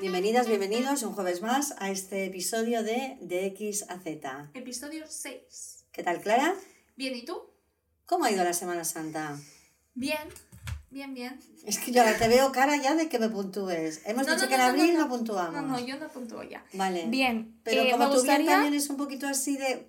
Bienvenidas, bienvenidos un jueves más a este episodio de De X a Z. Episodio 6. ¿Qué tal, Clara? Bien, ¿y tú? ¿Cómo ha ido la Semana Santa? Bien, bien, bien. Es que yo ahora te veo cara ya de que me puntúes. Hemos No, dicho no, que en no, abril no, puntuamos. No, no, yo no puntúo ya. Vale. Bien, Pero eh, como me tú bien gustaría... también es un poquito así de...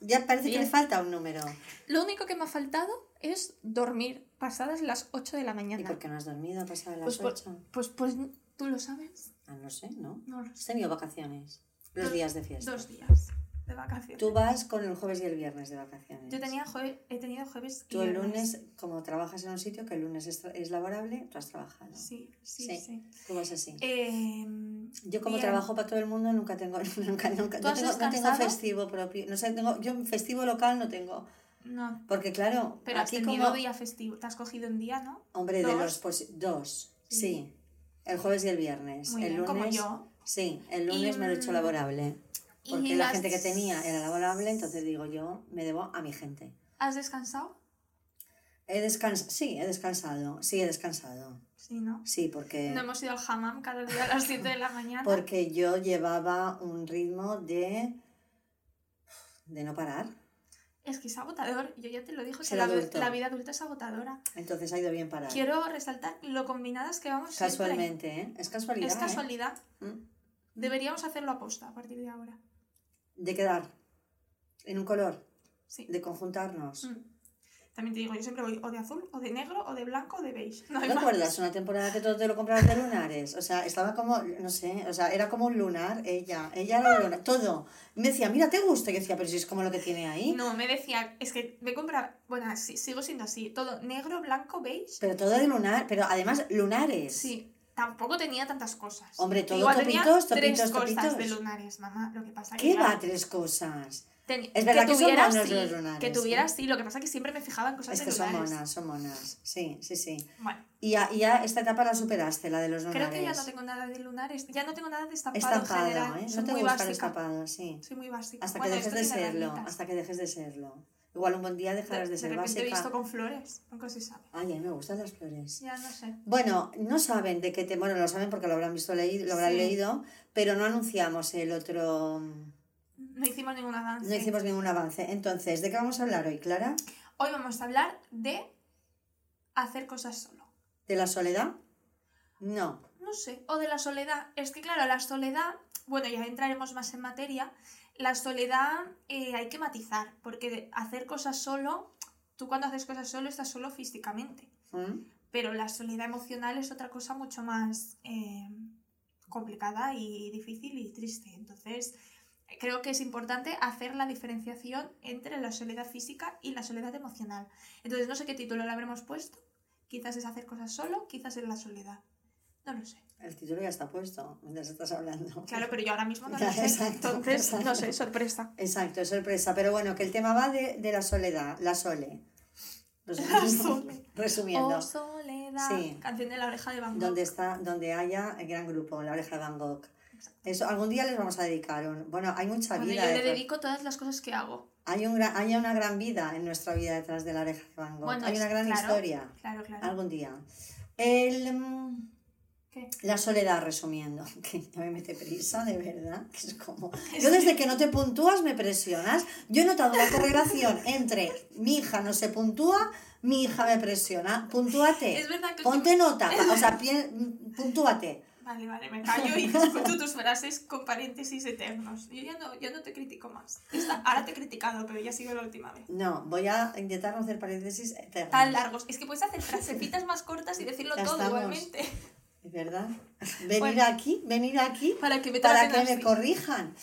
Ya parece que le falta un número. Lo único que me ha faltado es dormir pasadas las 8 de la ¿Y mañana. por qué no has dormido pasadas las Pues, por- ocho? pues, pues, ¿tú lo sabes? Ah, no sé, ¿no? No lo Has sé. tenido vacaciones. Los Dos- días de fiesta. Dos días de vacaciones. Tú vas con el jueves y el viernes de vacaciones. Yo tenía jue- he tenido jueves y Tú el viernes. lunes, como trabajas en un sitio que el lunes es, es laborable, tú has trabajado. Sí, sí, Sí. sí. Tú vas así. Eh, Yo como bien. trabajo para todo el mundo nunca tengo nunca nunca ¿Tú no has tengo, no tengo descansado? festivo propio. No sé, tengo yo festivo local no tengo, No, porque claro, pero has aquí tenido como día festivo. Te has cogido un día, ¿no? hombre de los posi- dos, sí. Sí. El jueves y el viernes. Muy el bien, lunes como yo. Sí, el lunes me lo he hecho mm, laborable. Porque la las- gente que tenía era laborable, entonces digo yo, me debo a mi gente. ¿Has descansado? He descansado, sí, he descansado, sí, he descansado. Sí, ¿no? Sí, porque No hemos ido al hammam cada día a las 7 de la mañana. porque yo llevaba un ritmo de de no parar. Es que es agotador. Yo ya te lo dije, que la, vida adulta es agotadora. Entonces ha ido bien parar. Quiero resaltar lo combinadas que vamos siempre. Casualmente, ¿eh? Es casualidad. Es ¿eh? casualidad. Mm. Deberíamos hacerlo a posta a partir de ahora. De quedar en un color, Sí. de conjuntarnos. Mm. También te digo, yo siempre voy o de azul, o de negro, o de blanco, o de beige. No ¿No más. recuerdas una temporada que todo te lo comprabas de lunares? O sea, estaba como, no sé, o sea, era como un lunar, ella, ella era un lunar, todo. Me decía, mira, ¿te gusta? Y decía, pero si es como lo que tiene ahí. No, me decía, es que me compra. Bueno, sí, sigo siendo así. Todo negro, blanco, beige. Pero todo de lunar, pero además lunares. Sí. Tampoco tenía tantas cosas. Hombre, todo Igual tenía topitos, tres topitos, cosas topitos. de lunares, mamá. Lo que pasa que ¿Qué claro, va? Tres cosas. Ten- Es verdad que son tuvieras, monos sí, los lunares, Que tuvieras, sí. Lo que pasa es que siempre me fijaba en cosas Es de que son lunares. monas, son monas. Sí, sí, sí. Bueno, Y ya, y ya esta etapa la superaste, la de los lunares. creo que ya no tengo nada de lunares. Ya no tengo nada de estampado, en general. ¿eh? Soy No te muy gusta básica. estampado, sí. Soy muy básica. Hasta Bueno, que dejes de serlo, hasta que dejes de serlo. Igual un buen día dejarás de, de, ser de repente he básica. visto con flores. Nunca se sabe. Ay, a mí me gustan las flores. Ya no sé. Bueno, no saben de qué te... Bueno, lo saben porque lo habrán visto leído, lo habrán Sí. leído, pero no anunciamos el otro... No hicimos ningún avance. No hicimos ningún avance. Entonces, ¿de qué vamos a hablar hoy, Clara? Hoy vamos a hablar de hacer cosas solo. ¿De la soledad? No. No sé. O de la soledad. Es que claro, la soledad, bueno, ya entraremos más en materia. La soledad eh, hay que matizar, porque hacer cosas solo, tú cuando haces cosas solo estás solo físicamente. ¿Mm? Pero la soledad emocional es otra cosa mucho más eh, complicada y difícil y triste. Entonces, creo que es importante hacer la diferenciación entre la soledad física y la soledad emocional. Entonces, no sé qué título le habremos puesto. Quizás es hacer cosas solo, quizás es la soledad. No lo sé. El título ya está puesto, mientras estás hablando. Claro, pero yo ahora mismo no lo sé. exacto, Entonces, exacto. no sé, sorpresa. Exacto, es sorpresa. Pero bueno, que el tema va de, de la soledad, la sole. Resumiendo. Sole. Resumiendo. Oh, soledad. Sí. Canción de la oreja de Van Gogh. donde está donde haya el gran grupo la oreja de Van Gogh eso algún día les vamos a dedicar un, bueno hay mucha Bueno, vida yo le dedico todas las cosas que hago. hay un hay una gran vida en nuestra vida detrás de la oreja de Van Gogh. Bueno, hay una gran claro, historia. Claro, claro. algún día. El mm, ¿Qué? la soledad resumiendo que ya me mete prisa de verdad que es como yo desde que no te puntúas me presionas. Yo he notado una correlación entre mi hija no se puntúa mi hija me presiona. Puntúate. Es verdad que ponte nota o sea puntúate Vale, vale, me callo y escucho tus frases con paréntesis eternos. Yo ya no, yo no te critico más. Esta- ahora te he criticado, pero ya ha sido la última vez. No, voy a intentar no hacer paréntesis eternos. Tan largos. Es que puedes hacer frasecitas más cortas y decirlo Ya todo estamos. igualmente. ¿Es verdad? Venir Bueno. aquí, venir aquí Para que me para que me corrijan.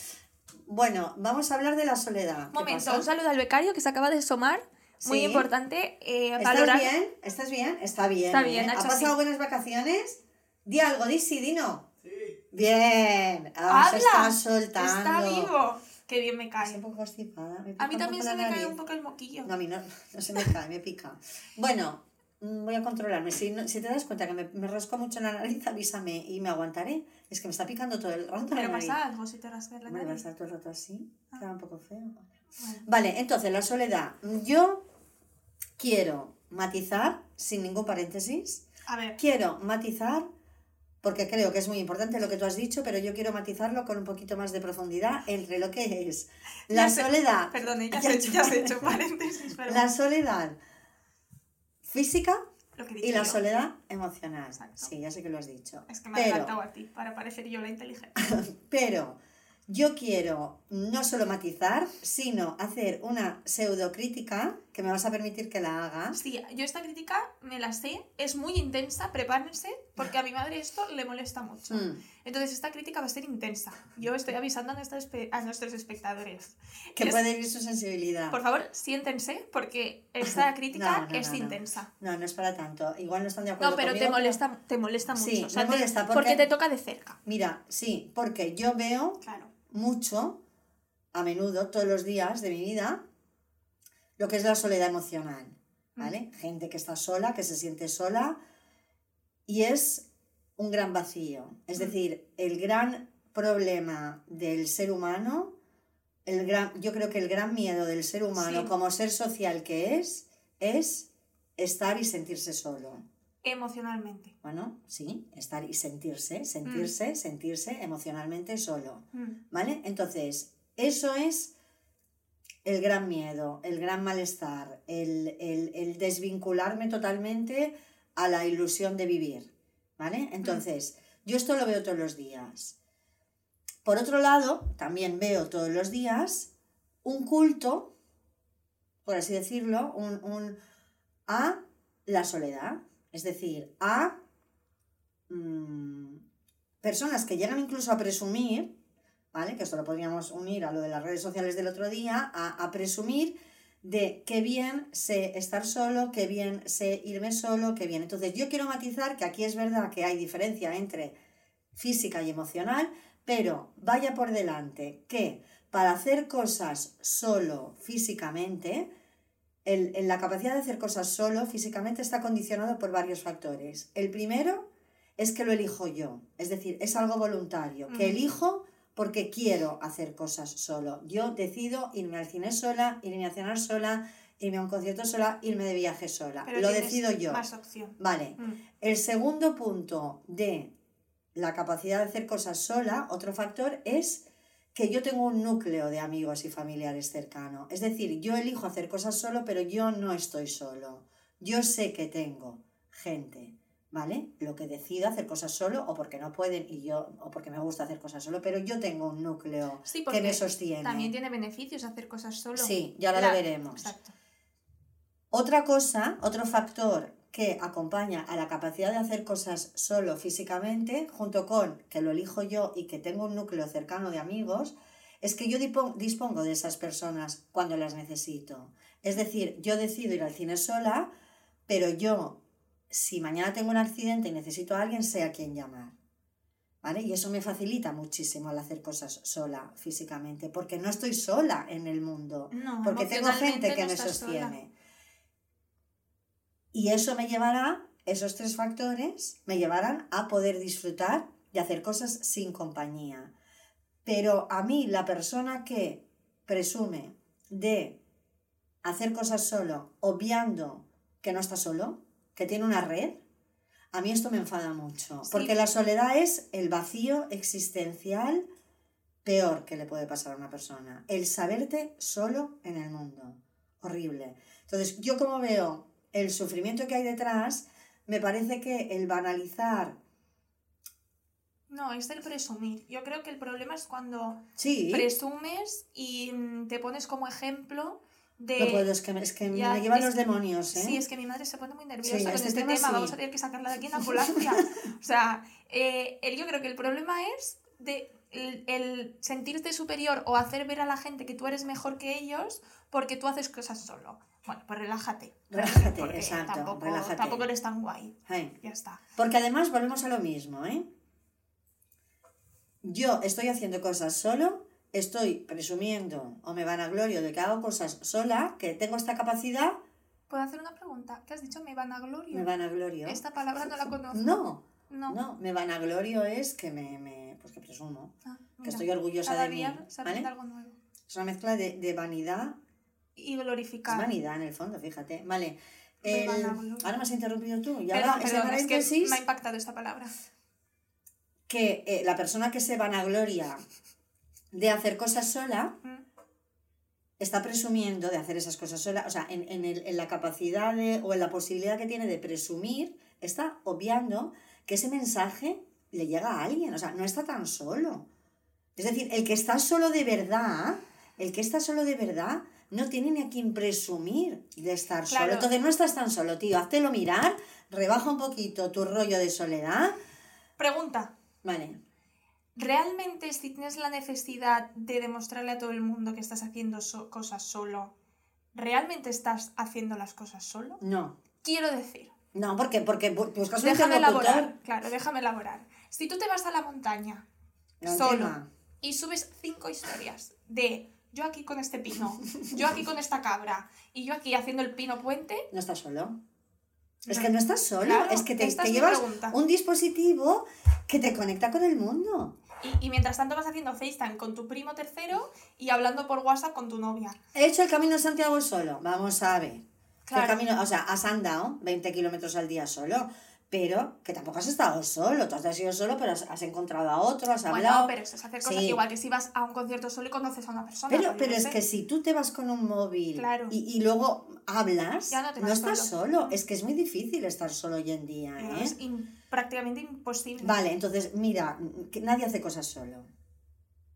Bueno, vamos a hablar de la soledad. ¿Qué Momento, pasa? un saludo al becario que se acaba de asomar muy Sí. importante eh, ¿Estás valorar. bien? ¿Estás bien? Está bien. Está ¿eh? bien, ha ¿Ha pasado buenas vacaciones? Di algo, di sí, di no. Bien. Ah, se ¡Habla! está soltando. Está vivo. Qué bien me Estoy cae. un poco constipada. me A mí también se me cae nariz. un poco el moquillo. No, a mí no, no se me cae, me pica. Bueno, mm, voy a controlarme. Si, no- si te das cuenta que me, me rasco mucho la nariz, avísame y me aguantaré. Es que me está picando todo el rato Pero nariz. pasa algo si te rascas la Hombre, va a nariz. estar todo el rato así. Ah. Queda un poco feo. Bueno. Vale, entonces la soledad. Yo quiero matizar, sin ningún paréntesis, A ver, quiero matizar, porque creo que es muy importante lo que tú has dicho, pero yo quiero matizarlo con un poquito más de profundidad entre lo que es la Ya soledad. perdone, ya, Ya hecho, ya hecho paréntesis, pero La soledad física y la yo. soledad emocional. Exacto. Sí, ya sé que lo has dicho. Es que me ha pero, adelantado a ti, para parecer yo la inteligente. pero yo quiero no solo matizar, sino hacer una pseudocrítica que me vas a permitir que la haga. Sí, yo esta crítica me la sé, es muy intensa, prepárense, porque a mi madre esto le molesta mucho. Mm, Entonces esta crítica va a ser intensa. Yo estoy avisando a nuestros, a nuestros espectadores. que Es- puede ir su sensibilidad. Por favor, siéntense, porque esta crítica No, no, es no, intensa. No, no es para tanto. Igual no están de acuerdo No, pero te conmigo, molesta, te molesta mucho. Sí, o sea, me te- molesta porque... porque- te toca de cerca. Mira, sí, porque yo veo Claro. mucho, a menudo, todos los días de mi vida, lo que es la soledad emocional, ¿vale? Gente que está sola, que se siente sola, y es un gran vacío. Es Mm. decir, el gran problema del ser humano, el gran, yo creo que el gran miedo del ser humano Sí. como ser social que es, es estar y sentirse solo. Emocionalmente. Bueno, sí, estar y sentirse, sentirse, sentirse emocionalmente solo. Mm. ¿Vale? Entonces, eso es el gran miedo, el gran malestar, el, el- el desvincularme totalmente a la ilusión de vivir. ¿Vale? Entonces, yo esto lo veo todos los días. Por otro lado, también veo todos los días un culto, por así decirlo, un, un- a la soledad. Es decir, a mm, personas que llegan incluso a presumir, ¿vale? Que esto lo podríamos unir a lo de las redes sociales del otro día, a, a presumir de qué bien sé estar solo, qué bien sé irme solo, qué bien. Entonces yo quiero matizar que aquí es verdad que hay diferencia entre física y emocional, pero vaya por delante que para hacer cosas solo físicamente, el, el- la capacidad de hacer cosas solo físicamente está condicionado por varios factores. El primero es que lo elijo yo, es decir, es algo voluntario, que elijo porque quiero hacer cosas solo. Yo decido irme al cine sola, irme a cenar sola, irme a un concierto sola, irme de viaje sola. Pero lo decido yo. Más opción. Vale. Mm. El segundo punto de la capacidad de hacer cosas sola, otro factor, es que yo tengo un núcleo de amigos y familiares cercano. Es decir, yo elijo hacer cosas solo, pero yo no estoy solo. Yo sé que tengo gente, ¿vale? Lo que decido hacer cosas solo o porque no pueden y yo o porque me gusta hacer cosas solo, pero yo tengo un núcleo Sí, que me sostiene. también tiene beneficios hacer cosas solo. Sí, ya La- lo veremos. Exacto. Otra cosa, otro factor que acompaña a la capacidad de hacer cosas solo físicamente, junto con que lo elijo yo y que tengo un núcleo cercano de amigos, es que yo dispongo de esas personas cuando las necesito. Es decir, yo decido ir al cine sola, pero yo, si mañana tengo un accidente y necesito a alguien, sé a quién llamar. ¿Vale? Y eso me facilita muchísimo al hacer cosas sola físicamente, porque no estoy sola en el mundo No, porque tengo gente que no me sola. sostiene. Y eso me llevará, esos tres factores, me llevarán a poder disfrutar de hacer cosas sin compañía. Pero a mí, la persona que presume de hacer cosas solo, obviando que no está solo, que tiene una red, a mí esto me enfada mucho. Sí. Porque la soledad es el vacío existencial peor que le puede pasar a una persona. El saberte solo en el mundo. Horrible. Entonces, yo como veo el sufrimiento que hay detrás, me parece que el banalizar, No, es el presumir. Yo creo que el problema es cuando sí, presumes y mm, te pones como ejemplo de... no puedo, es que, es que Ya, me llevan es- los demonios, ¿eh? Sí, es que mi madre se pone muy nerviosa Sí, con este este, tema tema. sí. Vamos a tener que sacarla de aquí en ambulancia. o sea, eh, el- yo creo que el problema es de el, el sentirte superior o hacer ver a la gente que tú eres mejor que ellos porque tú haces cosas solo. Bueno, pues relájate. Relájate, porque exacto, Tampoco, relájate. tampoco eres tan guay. Ay. Ya está. Porque además volvemos a lo mismo, ¿eh? Yo estoy haciendo cosas solo, estoy presumiendo o me van a glorio de que hago cosas sola, que tengo esta capacidad, ¿Puedo hacer una pregunta? ¿Qué has dicho? ¿Me van a gloria? me van a glorio. Esta palabra no la conozco. No, No. no, me van a glorio es que me, me- pues que presumo, Ah, que estoy orgullosa Cada de mí, día ¿vale? algo nuevo. Es una mezcla de, de vanidad, Y es glorificar. vanidad en el fondo, fíjate, vale. El- glorio. ahora me has interrumpido tú, y ahora perdón, es que me ha impactado esta palabra. que eh, la persona que se vanagloria de hacer cosas sola Mm. está presumiendo de hacer esas cosas sola, o sea, en, en el- en la capacidad de- o en la posibilidad que tiene de presumir, está obviando que ese mensaje le llega a alguien, o sea, no está tan solo. Es decir, el que está solo de verdad, el que está solo de verdad, no tiene ni a quien presumir de estar Claro. solo. Entonces no estás tan solo, tío, háztelo mirar, rebaja un poquito tu rollo de soledad. Pregunta. Vale. ¿Realmente si tienes la necesidad de demostrarle a todo el mundo que estás haciendo so- cosas solo, ¿realmente estás haciendo las cosas solo? No. Quiero decir, No, porque, porque bu- buscas un déjame elaborar, claro, déjame elaborar. Si tú te vas a la montaña solo tema. y subes cinco historias de yo aquí con este pino, yo aquí con esta cabra y yo aquí haciendo el pino puente, No estás solo. Es que no estás solo, Claro, es que te, llevas pregunta. un dispositivo que te conecta con el mundo. Y, y mientras tanto vas haciendo FaceTime con tu primo tercero y hablando por WhatsApp con tu novia. He hecho el camino de Santiago solo, vamos a ver. Claro. El camino, o sea, has andado 20 kilómetros al día solo, pero que tampoco has estado solo. Tú has ido solo, pero has, encontrado a otro, has Bueno, hablado. pero eso es hacer cosas Sí. igual que si vas a un concierto solo y conoces a una persona. Pero, pues pero es que si tú te vas con un móvil Claro. y, y luego hablas, Ya no te no vas estás solo. solo. Es que es muy difícil estar solo hoy en día. ¿eh? Es im- prácticamente imposible. Vale, entonces, mira, que nadie hace cosas solo.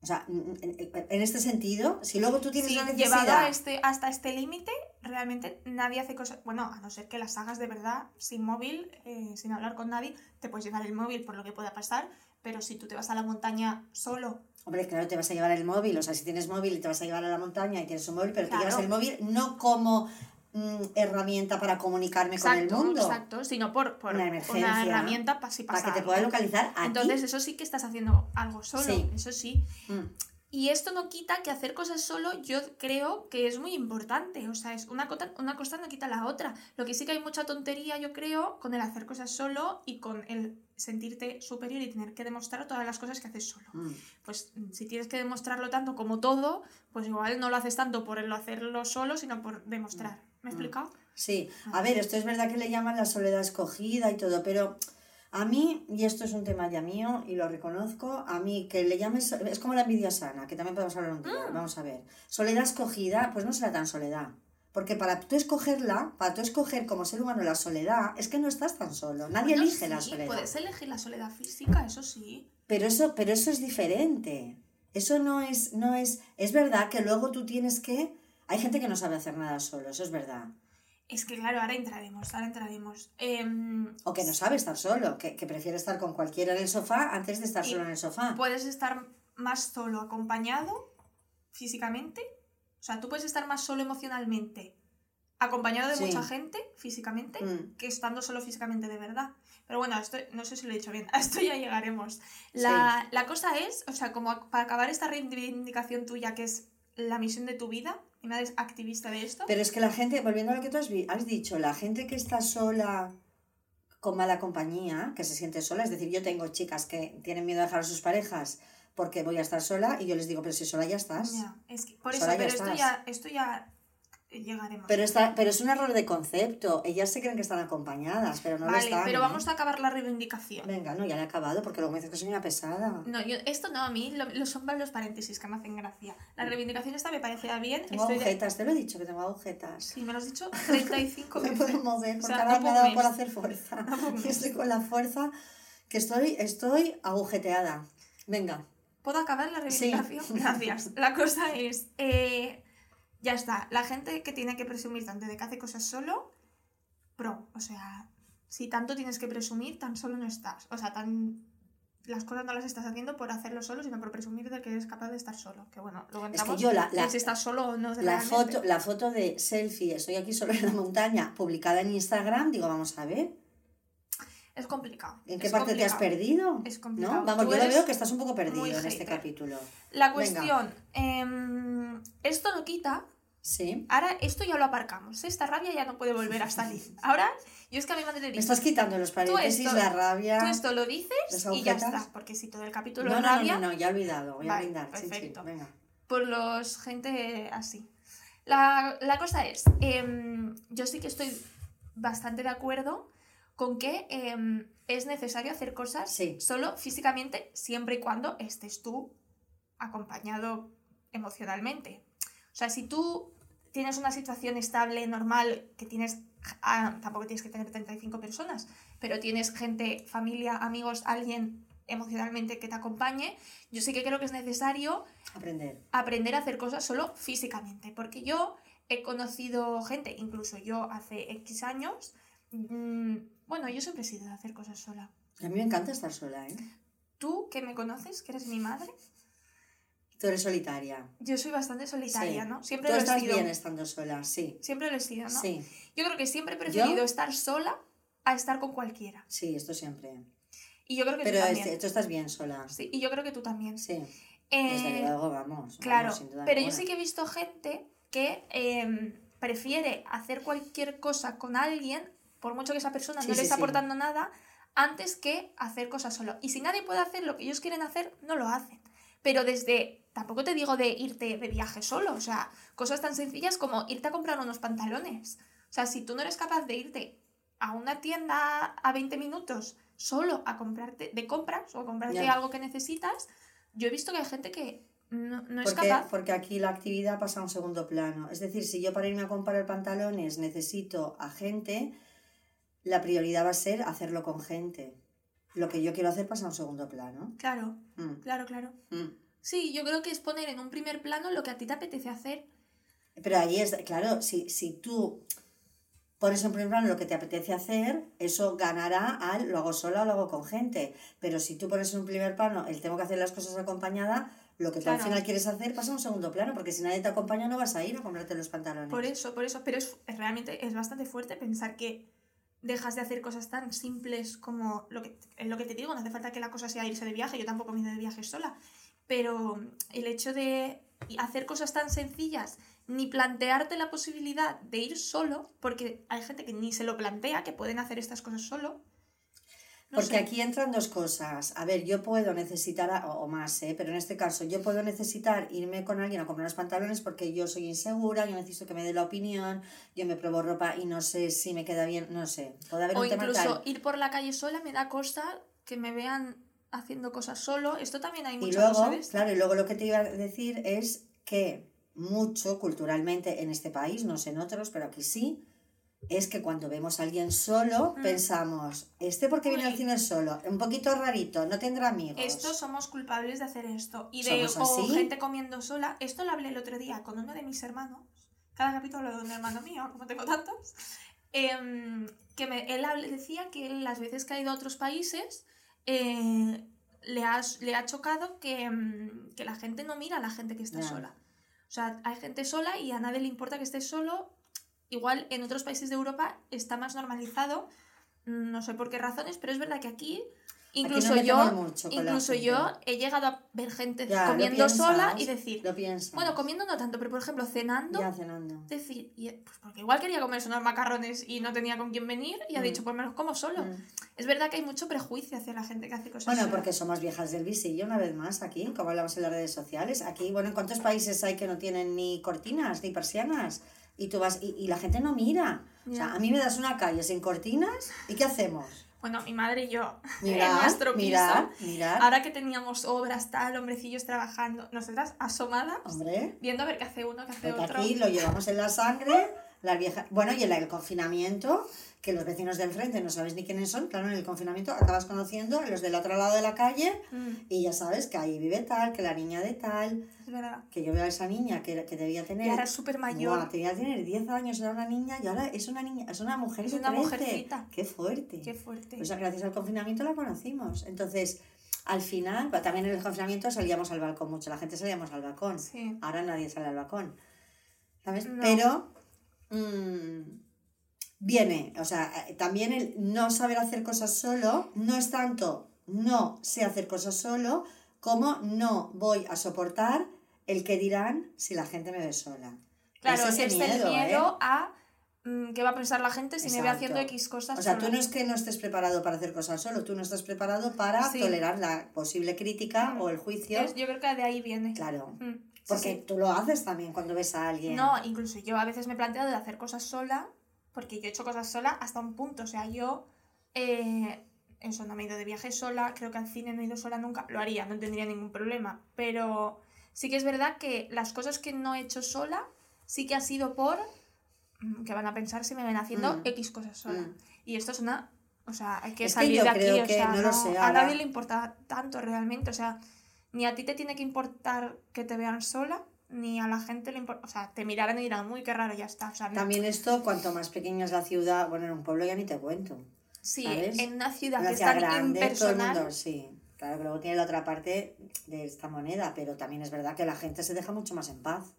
O sea, en, este sentido, si luego tú tienes Sí, la llevado necesidad... a este, hasta este límite, realmente nadie hace cosas. Bueno, a no ser que las hagas de verdad, sin móvil, eh, sin hablar con nadie, te puedes llevar el móvil por lo que pueda pasar, pero si tú te vas a la montaña solo, Hombre, claro, te vas a llevar el móvil. O sea, si tienes móvil y te vas a llevar a la montaña y tienes un móvil, pero Claro. te llevas el móvil no como mm, herramienta para comunicarme con el mundo. exacto, sino por, por Una herramienta para si pasa Para que te algo. pueda localizar a ti. Entonces, eso sí que estás haciendo algo solo, Sí. eso sí. Mm. Y esto no quita que hacer cosas solo, yo creo que es muy importante. O sea, es una, cosa, una cosa no quita la otra. Lo que sí que hay mucha tontería, yo creo, con el hacer cosas solo y con el sentirte superior y tener que demostrar todas las cosas que haces solo. Mm. Pues mm, si tienes que demostrarlo tanto como todo, pues igual no lo haces tanto por el hacerlo solo, sino por demostrar. ¿Me he Mm. explicado? Sí, Ah. a ver, esto es verdad que le llaman la soledad escogida y todo, pero a mí, y esto es un tema ya mío y lo reconozco, a mí que le llames, es como la envidia sana, que también podemos hablar un día, Mm. vamos a ver. Soledad escogida, pues no será tan soledad. Porque para tú escogerla, para tú escoger como ser humano la soledad, es que no estás tan solo. Nadie Bueno, elige la soledad. Puedes elegir la soledad física, eso sí. Pero eso, pero eso es diferente. Eso no es, no es. Es verdad que luego tú tienes que. Hay gente que no sabe hacer nada solo, eso es verdad. Es que claro, ahora entraremos, ahora entraremos. Em, O que no sabe estar solo, que, que prefiere estar con cualquiera en el sofá antes de estar solo en el sofá. puedes estar más solo acompañado físicamente. O sea, tú puedes estar más solo emocionalmente acompañado de Sí. mucha gente físicamente Mm. que estando solo físicamente de verdad. Pero bueno, esto, no sé si lo he dicho bien, a esto ya llegaremos. La, la cosa es, o sea, como para acabar esta reivindicación tuya, que es la misión de tu vida, eres activista de esto, Pero es que la gente, volviendo a lo que tú has, dicho, la gente que está sola con mala compañía, que se siente sola, es decir, yo tengo chicas que tienen miedo a dejar a sus parejas porque voy a estar sola y yo les digo, pero si sola ya estás. ya, es que- por eso, ya pero esto ya, esto ya llegaremos. Pero, está, pero es un error de concepto. Ellas se creen que están acompañadas, pero no lo vale, están. pero ¿eh? vamos a acabar la reivindicación. Venga, no, ya le he acabado porque luego me dices que soy una pesada. No, yo, esto no, a mí lo, lo son los paréntesis que me hacen gracia. La reivindicación esta me parecía bien. Tengo Estoy de- agujetas, te lo he dicho que tengo agujetas. Sí, me lo has dicho 35 No me veces. puedo mover O porque sea, ahora no me ha dado por hacer fuerza. No. Estoy con la fuerza que estoy, estoy agujeteada. Venga. ¿Puedo acabar la Sí. reivindicación? Gracias. La cosa es, eh, ya está, la gente que tiene que presumir tanto de que hace cosas solo, pro, o sea, si tanto tienes que presumir, tan solo no estás. O sea, tan las cosas no las estás haciendo por hacerlo solo, sino por presumir de que eres capaz de estar solo. Que bueno, luego Es que entramos yo la- la- si estás solo o no. La foto, la foto de selfie, estoy aquí solo en la montaña, publicada en Instagram, digo, vamos a ver, Es complicado. ¿en qué es parte te has perdido? Es complicado. ¿No? Vamos, Tú yo veo que estás un poco perdido en este capítulo. La cuestión, em, esto no quita Sí. Ahora esto ya lo aparcamos. Esta rabia ya no puede volver a salir. Ahora, yo es que a mi madre le Me digo, estás quitando los paréntesis, esto- la rabia. tú esto lo dices y ya está. Porque si todo el capítulo No, es no, no, rabia, no, no, ya he olvidado, voy a Vale, brindar. Sí, sí, perfecto. venga. por los gente así. La, la cosa es, em, yo sí que estoy bastante de acuerdo con que em, es necesario hacer cosas Sí. solo físicamente, siempre y cuando estés tú acompañado emocionalmente. O sea, si tú tienes una situación estable, normal, que tienes, ah, tampoco tienes que tener 35 personas, pero tienes gente, familia, amigos, alguien emocionalmente que te acompañe, yo sí que creo que es necesario Aprender. aprender a hacer cosas solo físicamente. Porque yo he conocido gente, incluso yo hace X años, mm, bueno, yo siempre he sido de hacer cosas sola. A mí me encanta estar sola, ¿eh? Tú, que me conoces, que eres mi madre, Tú eres solitaria. yo soy bastante solitaria, Sí. ¿no? Siempre Tú lo he estás sido. bien estando sola, sí. Siempre lo he sido, ¿no? Sí, Yo creo que siempre he preferido ¿Yo? estar sola a estar con cualquiera. sí, esto siempre. Y yo creo que Pero tú también. este- tú estás bien sola. Sí, y yo creo que tú también. Sí, Eh, desde luego, vamos. Claro, vamos, pero yo sí que he visto gente que em, prefiere hacer cualquier cosa con alguien, por mucho que esa persona Sí, no sí, le está sí. aportando nada, antes que hacer cosas solo. Y si nadie puede hacer lo que ellos quieren hacer, no lo hacen. Pero desde, tampoco te digo de irte de viaje solo, o sea, cosas tan sencillas como irte a comprar unos pantalones. O sea, si tú no eres capaz de irte a una tienda a 20 minutos solo a comprarte de compras o a comprarte algo que necesitas, yo he visto que hay gente que no, no es Porque, capaz. porque aquí la actividad pasa a un segundo plano. Es decir, si yo para irme a comprar pantalones necesito a gente, la prioridad va a ser hacerlo con gente. Lo que yo quiero hacer pasa a un segundo plano. Claro, Mm, claro, claro. mm. Sí, yo creo que es poner en un primer plano lo que a ti te apetece hacer. Pero ahí es, claro, si, si tú pones en primer plano lo que te apetece hacer, eso ganará al lo hago sola o lo hago con gente. Pero si tú pones en un primer plano el tengo que hacer las cosas acompañada, lo que tú al final quieres hacer pasa a un segundo plano, porque si nadie te acompaña no vas a ir a comprarte los pantalones. Por eso, por eso. Pero es, es realmente es bastante fuerte pensar que dejas de hacer cosas tan simples como lo que, lo que te digo, no hace falta que la cosa sea irse de viaje, yo tampoco me he ido de viaje sola. Pero el hecho de hacer cosas tan sencillas, ni plantearte la posibilidad de ir solo, porque hay gente que ni se lo plantea, que pueden hacer estas cosas solo. No Porque sé. aquí entran dos cosas. A ver, yo puedo necesitar, a- o, más, ¿eh? pero en este caso, yo puedo necesitar irme con alguien a comprar unos pantalones porque yo soy insegura, yo necesito que me dé la opinión, yo me pruebo ropa y no sé si me queda bien, no sé. Puede haber O un tema incluso tal. ir por la calle sola me da cosa que me vean haciendo cosas solo. Esto también hay Y mucha luego, esto. claro, y luego lo que te iba a decir es que mucho culturalmente en este país, no sé en otros, pero aquí sí, es que cuando vemos a alguien solo, Mm. pensamos, este porque viene al cine solo, un poquito rarito, no tendrá amigos. Estos somos culpables de hacer esto. Y de ¿Somos o así? gente comiendo sola. Esto lo hablé el otro día con uno de mis hermanos. Cada capítulo hablo de un hermano mío, como tengo tantos. Em, que me- él decía que él, las veces que ha ido a otros países eh, le, ha, le ha chocado que, em, que la gente no mira a la gente que está sola. O sea, hay gente sola y a nadie le importa que esté solo. Igual en otros países de Europa está más normalizado. No sé por qué razones, pero es verdad que aquí, incluso no yo, mucho incluso yo he llegado a ver gente Ya, comiendo piensas, sola y decir, Lo bueno, comiendo no tanto, pero por ejemplo cenando, Ya cenando. decir, y, pues porque igual quería comerse unos macarrones y no tenía con quién venir y ha Mm. dicho, pues me los como solo. Mm. Es verdad que hay mucho prejuicio hacia la gente que hace cosas Bueno, sola. porque somos viejas del visillo, una vez más, aquí, como hablamos en las redes sociales. Aquí, bueno, ¿en cuántos países hay que no tienen ni cortinas, ni persianas? Y tú vas, y, y la gente no mira. O sea, a mí me das una calle sin cortinas, ¿y qué hacemos? Bueno, mi madre y yo, Mirar, en nuestro piso, mirar, mirar. ahora que teníamos obras, tal, hombrecillos trabajando, nosotras asomadas, Hombre, viendo a ver qué hace uno, qué hace porque otro. aquí lo llevamos en la sangre, las viejas... Bueno, y en el confinamiento, que los vecinos del frente no sabes ni quiénes son, claro, en el confinamiento acabas conociendo a los del otro lado de la calle Mm, y ya sabes que ahí vive tal, que la niña de tal, es verdad. que yo veo a esa niña que, que debía tener... Y ahora es súper mayor. Tenía que tener 10 años, era una niña y ahora es una niña, es una mujer Es una 13. mujercita. Qué fuerte. Qué fuerte. O sea, gracias al confinamiento la conocimos. Entonces, al final, pues, también en el confinamiento salíamos al balcón mucho, la gente salíamos al balcón. Sí. Ahora nadie sale al balcón. ¿Sabes? No. Pero mm, viene, o sea, eh, también el no saber hacer cosas solo no es tanto no sé hacer cosas solo como no voy a soportar el que dirán si la gente me ve sola. Claro, Es es, ese el miedo, miedo ¿eh? a mm, qué va a pensar la gente si me ve haciendo X cosas. O sea, tú no es que no estés preparado para hacer cosas solo, tú no estás preparado para Sí. tolerar la posible crítica Mm. o el juicio. Es- yo creo que de ahí viene. Claro. Mm, Porque sí. tú lo haces también cuando ves a alguien. No, incluso yo a veces me he planteado de hacer cosas sola, porque yo he hecho cosas sola hasta un punto. O sea, yo eh, no me he ido de viaje sola, creo que al cine no he ido sola nunca, lo haría, no tendría ningún problema. Pero sí que es verdad que las cosas que no he hecho sola, sí que ha sido por mm, que van a pensar si me ven haciendo Mm. X cosas sola. Mm. Y esto es una. O sea, hay que Es salir de aquí. o sea, no lo sé, a nadie le importa tanto realmente. O sea, ni a ti te tiene que importar que te vean sola, ni a la gente le importa. O sea, te mirarán y dirán, muy qué raro, ya está. O sea, no- También esto, cuanto más pequeña es la ciudad, bueno, en un pueblo ya ni te cuento. sí, ¿sabes? en una ciudad Una que es ciudad tan grande, todo el impersonal. mundo, sí. Claro que luego tiene la otra parte de esta moneda, pero también es verdad que la gente se deja mucho más en paz.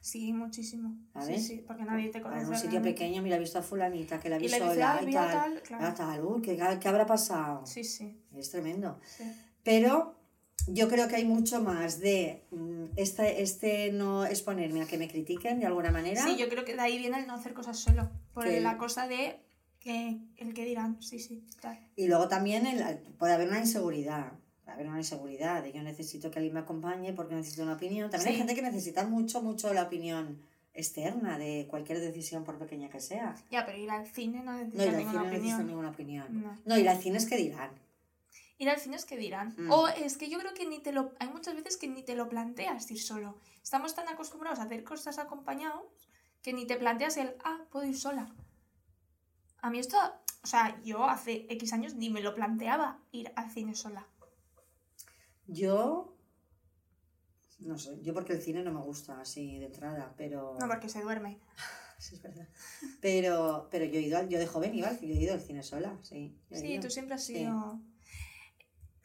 Sí, muchísimo. Sí, ¿Sabes? sí, porque nadie te conoce. En un sitio pequeño, mira, he visto a fulanita que la vi Y le dice, sola "Ay, y tal. tal", claro. Ah, tal, uy, ¿qué, qué habrá pasado? Sí, sí. Es tremendo. sí. Pero yo creo que hay mucho más de mm, este, este no exponerme a que me critiquen de alguna manera. Sí, yo creo que de ahí viene el no hacer cosas solo. Por la cosa de que el que dirán. Sí, sí. tal. Y luego también el- puede haber una inseguridad. Puede haber una inseguridad de yo necesito que alguien me acompañe porque necesito una opinión. También hay Sí. gente que necesita mucho, mucho la opinión externa de cualquier decisión, por pequeña que sea. Ya, pero ir al cine no No necesita ir al ninguna cine no necesita opinión. ninguna opinión. No. No, ir al cine es que dirán. Ir al cine es que dirán. Mm. O es que yo creo que ni te lo. Hay muchas veces que ni te lo planteas ir solo. Estamos tan acostumbrados a hacer cosas acompañados que ni te planteas el, ah, puedo ir sola. A mí esto. O sea, yo hace X años ni me lo planteaba ir al cine sola. Yo. No sé, yo porque el cine no me gusta así de entrada, pero. No, porque se duerme. Sí, es verdad. Pero, pero yo he ido al- yo de joven iba yo he ido al cine sola, sí. Sí, tú siempre has Sí.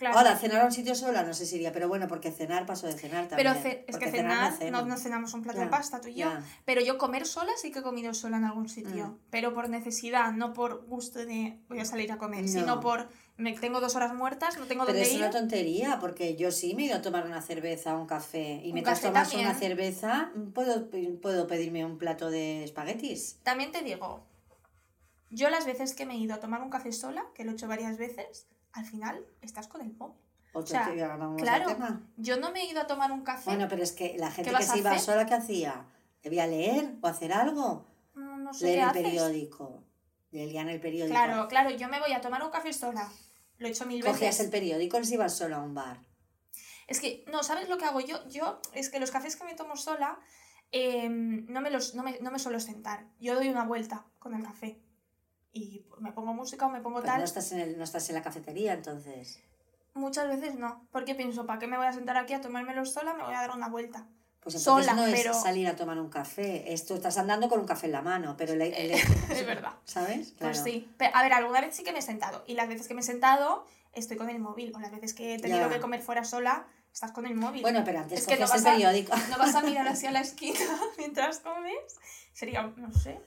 Claro. Ahora, cenar a un sitio sola no sé si iría, pero bueno, porque cenar paso de cenar también. pero ce- es que cenar, ceno. no, no cenamos un plato de Ya, pasta tú y yo. Pero yo comer sola sí que he comido sola en algún sitio. Mm. Pero por necesidad, no por gusto de voy a salir a comer, No. sino por me tengo dos horas muertas, no tengo Pero dónde es ir. una tontería, porque yo sí me he ido a tomar una cerveza o un café. Y Un mientras café tomas también. una cerveza, puedo, puedo pedirme un plato de espaguetis. También te digo, yo las veces que me he ido a tomar un café sola, que lo he hecho varias veces, al final estás con el móvil. Otro sea, claro, tema. Yo no me he ido a tomar un café, Bueno, pero es que la gente que se iba sola, ¿qué hacía? ¿Debía leer o hacer algo? no, no sé Leer el haces. periódico. Leían el periódico. Claro, claro, yo me voy a tomar un café sola. Lo he hecho mil Cogías veces. el periódico o si ibas sola a un bar. Es que, no, ¿sabes lo que hago yo? Yo, es que los cafés que me tomo sola, eh, no, me los, no, me, no me suelo sentar. Yo doy una vuelta con el café. Y me pongo música o me pongo Pero tal. no estás, en el, no estás en la cafetería, entonces. Muchas veces no. Porque pienso, ¿para qué me voy a sentar aquí a tomármelo sola? Me voy a dar una vuelta. Pues entonces Sola, no es pero- salir a tomar un café. Es, tú estás andando con un café en la mano, pero el, el- Es verdad. ¿Sabes? Pues Claro. sí. Pero, a ver, alguna vez sí que me he sentado. Y las veces que me he sentado, estoy con el móvil. O las veces que he tenido Ya. que comer fuera sola, estás con el móvil. Bueno, pero antes Es que no el vas a- periódico. No vas a mirar hacia la esquina mientras comes. Sería, no sé.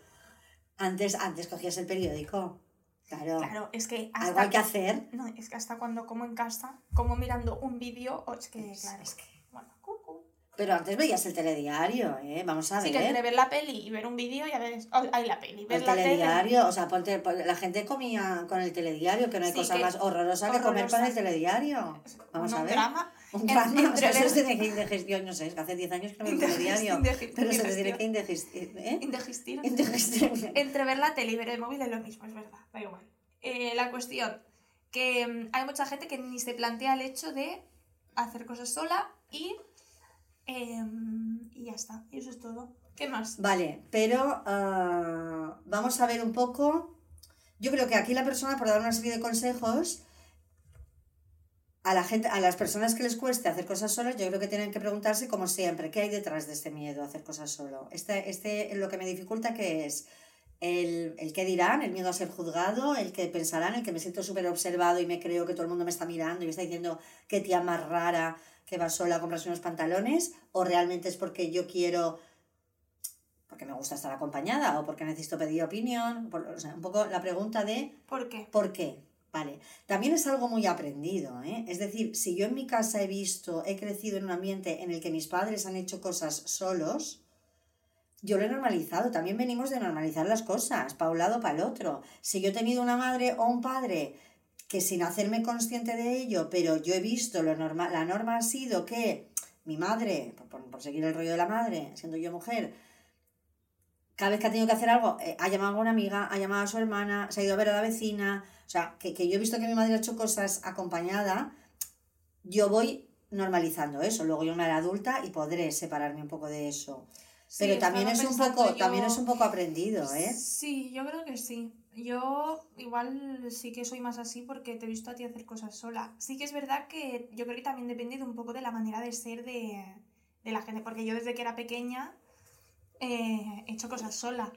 Antes, antes cogías el periódico. Claro. Claro, es que Algo hasta hay que hacer. No, es que hasta cuando como en casa, como mirando un vídeo, es que, Es- claro, es que- bueno, cucu. Pero antes veías el telediario, ¿eh? Vamos a Sí, ver. que entre ver la peli y ver un vídeo ya ves, oh, hay la peli, ver El la tele. telediario, o sea, ponte, pon- la gente comía con el telediario, que no hay Sí, cosa más horrorosa que comer con horrorosa. el telediario. Vamos a ver. drama. Un entre es ver- de indigestión, no sé, es que hace 10 años que no el Indigest- telediario. indigest- Pero se tiene indigestión. que indigestir, ¿eh? Indigestir. Entre ver la tele y ver el móvil es lo mismo, es verdad, da igual. Eh, la cuestión, que mm, hay mucha gente que ni se plantea el hecho de hacer cosas sola y, em, y ya está, y eso es todo. ¿Qué más? Vale, pero ah, vamos a ver un poco. Yo creo que aquí la persona, por dar una serie de consejos, a la gente, a las personas que les cueste hacer cosas solas, yo creo que tienen que preguntarse, como siempre, ¿qué hay detrás de este miedo a hacer cosas solo? Este, este lo que me dificulta que es el, el que dirán, el miedo a ser juzgado, el que pensarán, el que me siento súper observado y me creo que todo el mundo me está mirando y me está diciendo qué tía más rara que va sola a comprarse unos pantalones, o realmente es porque yo quiero, porque me gusta estar acompañada o porque necesito pedir opinión, por- o sea, un poco la pregunta de ¿Por qué? ¿Por qué? Vale. También es algo muy aprendido, ¿eh? Es decir, si yo en mi casa he visto, he crecido en un ambiente en el que mis padres han hecho cosas solos, yo lo he normalizado. También venimos de normalizar las cosas, para un lado, para el otro. Si yo he tenido una madre o un padre que sin hacerme consciente de ello, pero yo he visto lo normal, la norma ha sido que mi madre, por seguir el rollo de la madre, siendo yo mujer, cada vez que ha tenido que hacer algo, eh, ha llamado a una amiga, ha llamado a su hermana, se ha ido a ver a la vecina. O sea, que, que yo he visto que mi madre ha hecho cosas acompañada, yo voy normalizando eso. Luego yo me haré adulta y podré separarme un poco de eso. Sí, Pero también es un poco, yo- también es un poco aprendido, ¿eh? Sí, yo creo que sí. Yo igual sí que soy más así porque te he visto a ti hacer cosas sola. Sí que es verdad que yo creo que también depende de un poco de la manera de ser de, de la gente, porque yo desde que era pequeña eh, he hecho cosas sola.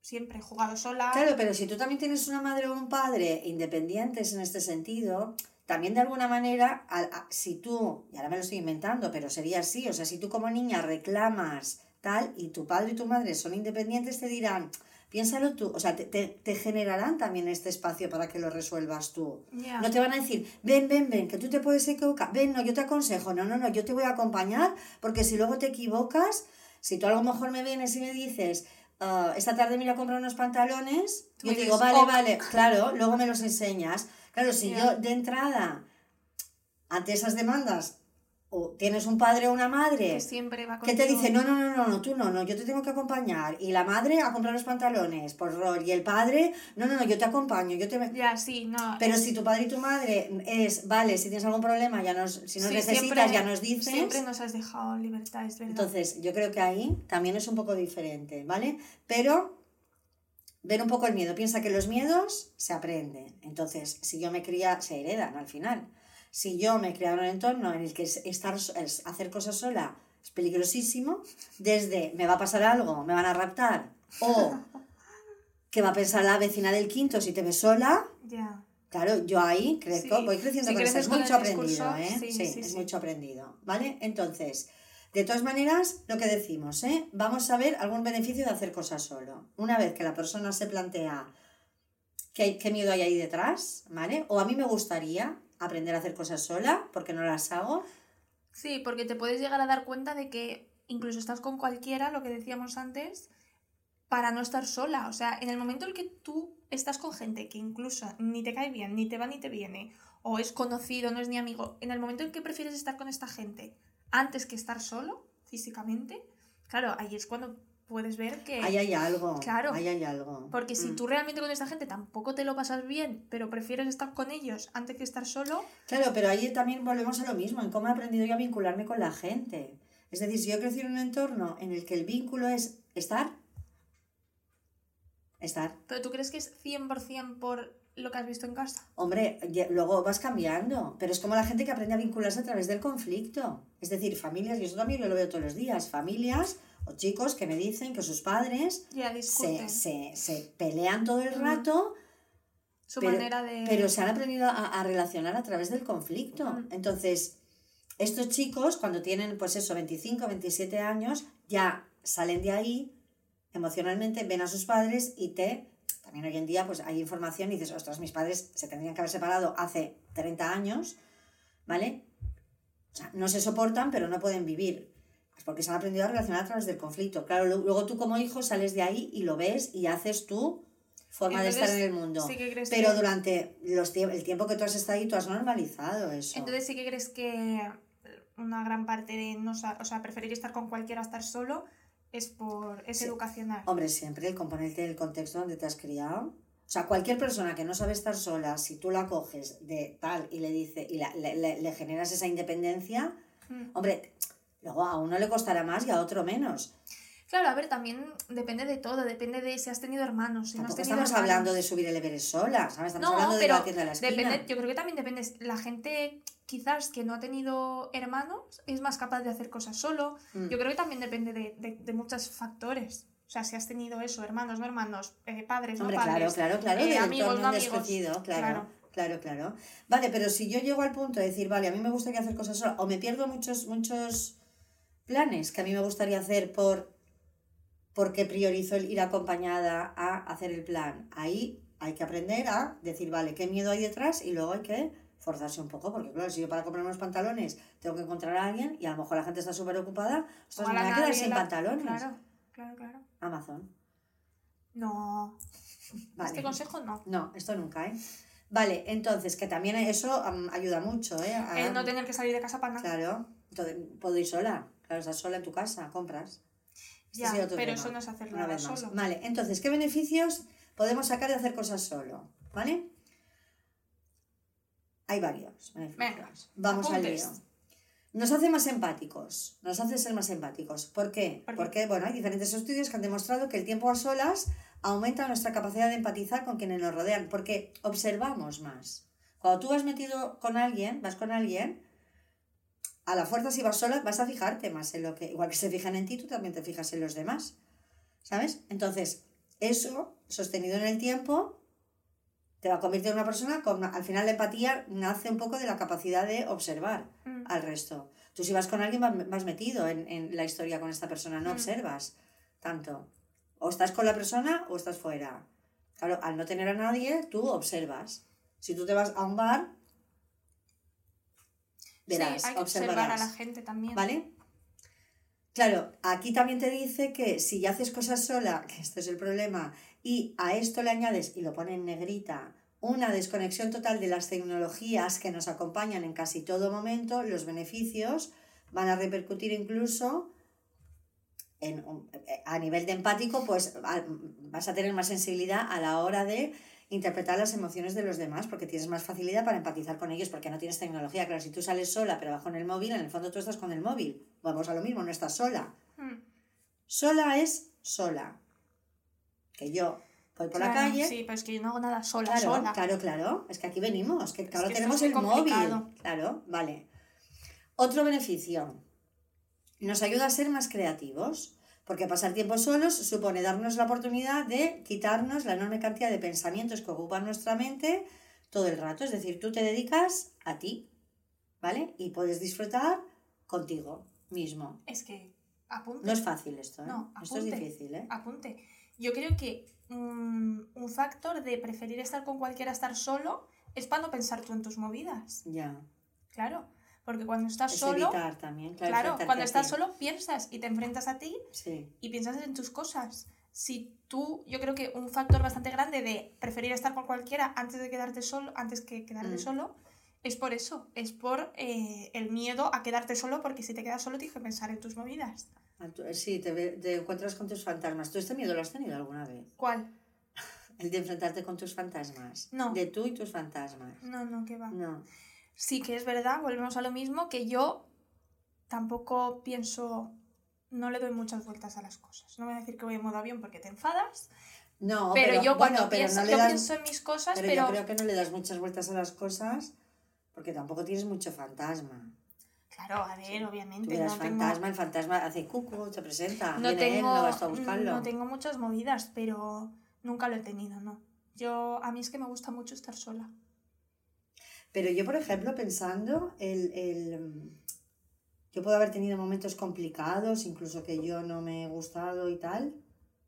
Siempre he jugado sola. Claro, pero si tú también tienes una madre o un padre independientes en este sentido, también de alguna manera, a- si tú, y ahora me lo estoy inventando, pero sería así, o sea, si tú como niña reclamas tal y tu padre y tu madre son independientes, te dirán, piénsalo tú, o sea, te, te, te generarán también este espacio para que lo resuelvas tú. No te van a decir, ven, ven, ven, que tú te puedes equivocar, ven, no, yo te aconsejo, no, no, no, yo te voy a acompañar, porque si luego te equivocas, si tú a lo mejor me vienes y me dices, "Ah, esta tarde me voy a comprar unos pantalones, dices, digo, vale, "Ok". vale, claro, luego me los enseñas. Claro, si yo de entrada, ante esas demandas, o tienes un padre o una madre que siempre va que te dice, no, no, no, no, no, tú no, no, yo te tengo que acompañar. Y la madre a comprar los pantalones por rol. Y el padre, no, no, no, yo te acompaño, yo te... Ya, sí, no. Pero es- si tu padre y tu madre es, vale, si tienes algún problema, ya nos, si nos sí, necesitas, siempre- ya nos dices. Siempre nos has dejado libertad, es verdad. Entonces, yo creo que ahí también es un poco diferente, ¿vale? Pero ver un poco el miedo. Piensa que los miedos se aprenden. Entonces, si yo me cría, se heredan al final. Si yo me he criado en un entorno en el que es- estar, es hacer cosas sola es peligrosísimo, desde me va a pasar algo, me van a raptar, o que va a pensar la vecina del quinto si te ve sola. Claro, yo ahí crezco, Sí, voy creciendo si con eso. Es mucho aprendido, ¿eh? sí, Sí, sí, es mucho aprendido, ¿vale? Entonces, de todas maneras, lo que decimos, ¿eh? Vamos a ver algún beneficio de hacer cosas solo. Una vez que la persona se plantea qué, qué miedo hay ahí detrás, ¿vale? O a mí me gustaría aprender a hacer cosas sola porque no las hago. Sí, porque te puedes llegar a dar cuenta de que incluso estás con cualquiera, lo que decíamos antes, para no estar sola. O sea, en el momento en que tú estás con gente que incluso ni te cae bien, ni te va ni te viene, o es conocido, no es ni amigo, en el momento en que prefieres estar con esta gente antes que estar solo, físicamente, claro, ahí es cuando puedes ver que... Ahí hay algo. Claro. Ahí hay algo. Porque si Mm. tú realmente con esta gente tampoco te lo pasas bien, pero prefieres estar con ellos antes que estar solo, Claro, pero ahí también volvemos a lo mismo, en cómo he aprendido yo a vincularme con la gente. Es decir, si yo crecido en un entorno en el que el vínculo es estar, estar. pero tú crees que es 100% por lo que has visto en casa. Hombre, luego vas cambiando, pero es como la gente que aprende a vincularse a través del conflicto. Es decir, familias, y eso también lo veo todos los días, familias o chicos que me dicen que sus padres se, se, se pelean todo el rato, su pero- manera de... pero se han aprendido a, a relacionar a través del conflicto. Entonces, estos chicos, cuando tienen, pues eso, 25, 27 años, ya salen de ahí emocionalmente, ven a sus padres y te... También hoy en día, pues hay información y dices, ostras, mis padres se tendrían que haber separado hace 30 años, ¿vale? O sea, no se soportan, pero no pueden vivir. Pues porque se han aprendido a relacionar a través del conflicto. Claro, lu- luego tú como hijo sales de ahí y lo ves y haces tu forma de estar en el mundo. sí que crees Pero que- durante los tie- el tiempo que tú has estado ahí, tú has normalizado eso. Entonces sí que crees que una gran parte de no o sea, preferir estar con cualquiera a estar solo es por es Sí. educacional. Hombre, siempre el componente del contexto donde te has criado. O sea, cualquier persona que no sabe estar sola, si tú la coges de tal y le dice y la- le, le- le generas esa independencia, Mm. hombre, luego a uno le costará más y a otro menos. Claro, a ver, también depende de todo, depende de si has tenido hermanos, si no has tenido estamos hermanos. hablando de subir el Everest sola, ¿sabes? Estamos No, hablando de pero la tienda de la esquina. Depende, yo creo que también depende. La gente quizás que no ha tenido hermanos es más capaz de hacer cosas solo. Mm. Yo creo que también depende de, de- de muchos factores. O sea, si has tenido eso, hermanos, no hermanos, eh, padres, Hombre, no padres. claro, claro, claro. eh, amigos, no amigos. claro, Claro. claro, claro. Vale, pero si yo llego al punto de decir, vale, a mí me gustaría hacer cosas sola, o me pierdo muchos, muchos planes que a mí me gustaría hacer por porque priorizo el ir acompañada a hacer el plan. Ahí hay que aprender a decir, vale, qué miedo hay detrás y luego hay que forzarse un poco, porque claro, si yo para comprar unos pantalones tengo que encontrar a alguien y a lo mejor la gente está súper ocupada, ostras, me voy a quedar sin la- pantalones. Claro, claro, claro. Amazon. No. Vale. Este consejo no. No, esto nunca, ¿eh? Vale, entonces, que también eso am, ayuda mucho, ¿eh? A- El no tener que salir de casa para nada. Claro, entonces, puedo ir sola. Claro, estás sola en tu casa, compras. Este Ya, pero tema, eso no es hacer nada solo. Vale, entonces, ¿qué beneficios podemos sacar de hacer cosas solo? ¿Vale? Hay varios beneficios. Venga, Vamos apuntes. al lío. Nos hace más empáticos, nos hace ser más empáticos. ¿Por qué? ¿Por qué? Porque, bueno, hay diferentes estudios que han demostrado que el tiempo a solas aumenta nuestra capacidad de empatizar con quienes nos rodean, porque observamos más. Cuando tú vas metido con alguien, vas con alguien, a la fuerza si vas sola vas a fijarte más en lo que, igual que se fijan en ti, tú también te fijas en los demás. ¿Sabes? Entonces, eso, sostenido en el tiempo, te va a convertir en una persona con, al final la empatía nace un poco de la capacidad de observar Mm. al resto. Tú si vas con alguien vas, vas metido en, en la historia con esta persona, no Mm. observas tanto. O estás con la persona o estás fuera. Claro, al no tener a nadie, tú observas. Si tú te vas a un bar, verás, sí, hay que observar a la gente también. ¿Vale? Claro, aquí también te dice que si ya haces cosas sola, que esto es el problema, y a esto le añades, y lo pone en negrita, una desconexión total de las tecnologías que nos acompañan en casi todo momento, los beneficios van a repercutir incluso en, un- a nivel de empático, pues vas a tener más sensibilidad a la hora de interpretar las emociones de los demás, porque tienes más facilidad para empatizar con ellos, porque no tienes tecnología. Claro, si tú sales sola, pero vas con el móvil, en el fondo tú estás con el móvil. Vamos a lo mismo, no estás sola. Mm. Sola es sola. Que yo voy por la calle. Sí, pero es que yo no hago nada sola, Claro, sola. claro, claro. Es que aquí venimos, que ahora que tenemos es el móvil. Claro, vale. Otro beneficio. Nos ayuda a ser más creativos. Porque pasar tiempo solos supone darnos la oportunidad de quitarnos la enorme cantidad de pensamientos que ocupan nuestra mente todo el rato. Es decir, tú te dedicas a ti, ¿vale? Y puedes disfrutar contigo mismo. Es que, apunte. No es fácil esto, ¿eh? No, esto es apunte. difícil, ¿eh? Apunte. Yo creo que mm, un factor de preferir estar con cualquiera a estar solo es para no pensar tú en tus movidas. Ya. Claro. Porque cuando estás Es solo, evitar también, claro. claro, cuando estás solo piensas y te enfrentas a ti Sí. y piensas en tus cosas. Si tú, yo creo que un factor bastante grande de preferir estar con cualquiera antes de quedarte solo, antes que quedarte Mm. solo, es por eso, es por eh, el miedo a quedarte solo, porque si te quedas solo tienes que pensar en tus movidas. Tú- Sí, te, te encuentras con tus fantasmas. ¿Tú este miedo lo has tenido alguna vez? ¿Cuál? El de enfrentarte con tus fantasmas. No. De tú y tus fantasmas. No, no, que va. No. Sí que es verdad, volvemos a lo mismo, que yo tampoco pienso, no le doy muchas vueltas a las cosas. No voy a decir que voy en modo avión porque te enfadas, No, pero, yo cuando bueno, pero pienso, no le yo das- pienso en mis cosas, pero pero, yo creo que no le das muchas vueltas a las cosas porque tampoco tienes mucho fantasma. claro, a ver, obviamente, Tuvieras no tengo, fantasma, el fantasma hace cucu, se presenta, no, viene él, tengo, no vas a buscarlo. no tengo muchas movidas, pero nunca lo he tenido, no. Yo, a mí es que me gusta mucho estar sola. Pero yo, por ejemplo, pensando, el, el, mm, yo puedo haber tenido momentos complicados, incluso que yo no me he gustado y tal,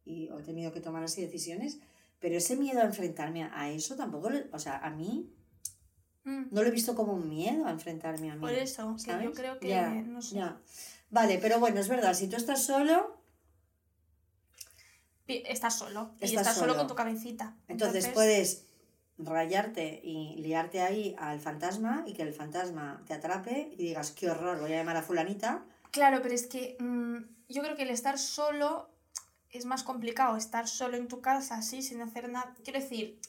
y he tenido que tomar así decisiones, pero ese miedo a enfrentarme a eso tampoco, o sea, a mí Mm, no lo he visto como un miedo a enfrentarme a mí. Por eso, que yo ¿sabes? creo que, Ya, no sé, ya. Vale, pero bueno, es verdad, si tú estás solo, estás solo, y Estás estás solo solo. con tu cabecita. entonces puedes rayarte y liarte ahí al fantasma y que el fantasma te atrape y digas, qué horror, voy a llamar a fulanita. Claro, pero es que mm, yo creo que el estar solo es más complicado. Estar solo en tu casa, así, sin hacer nada. Quiero decir,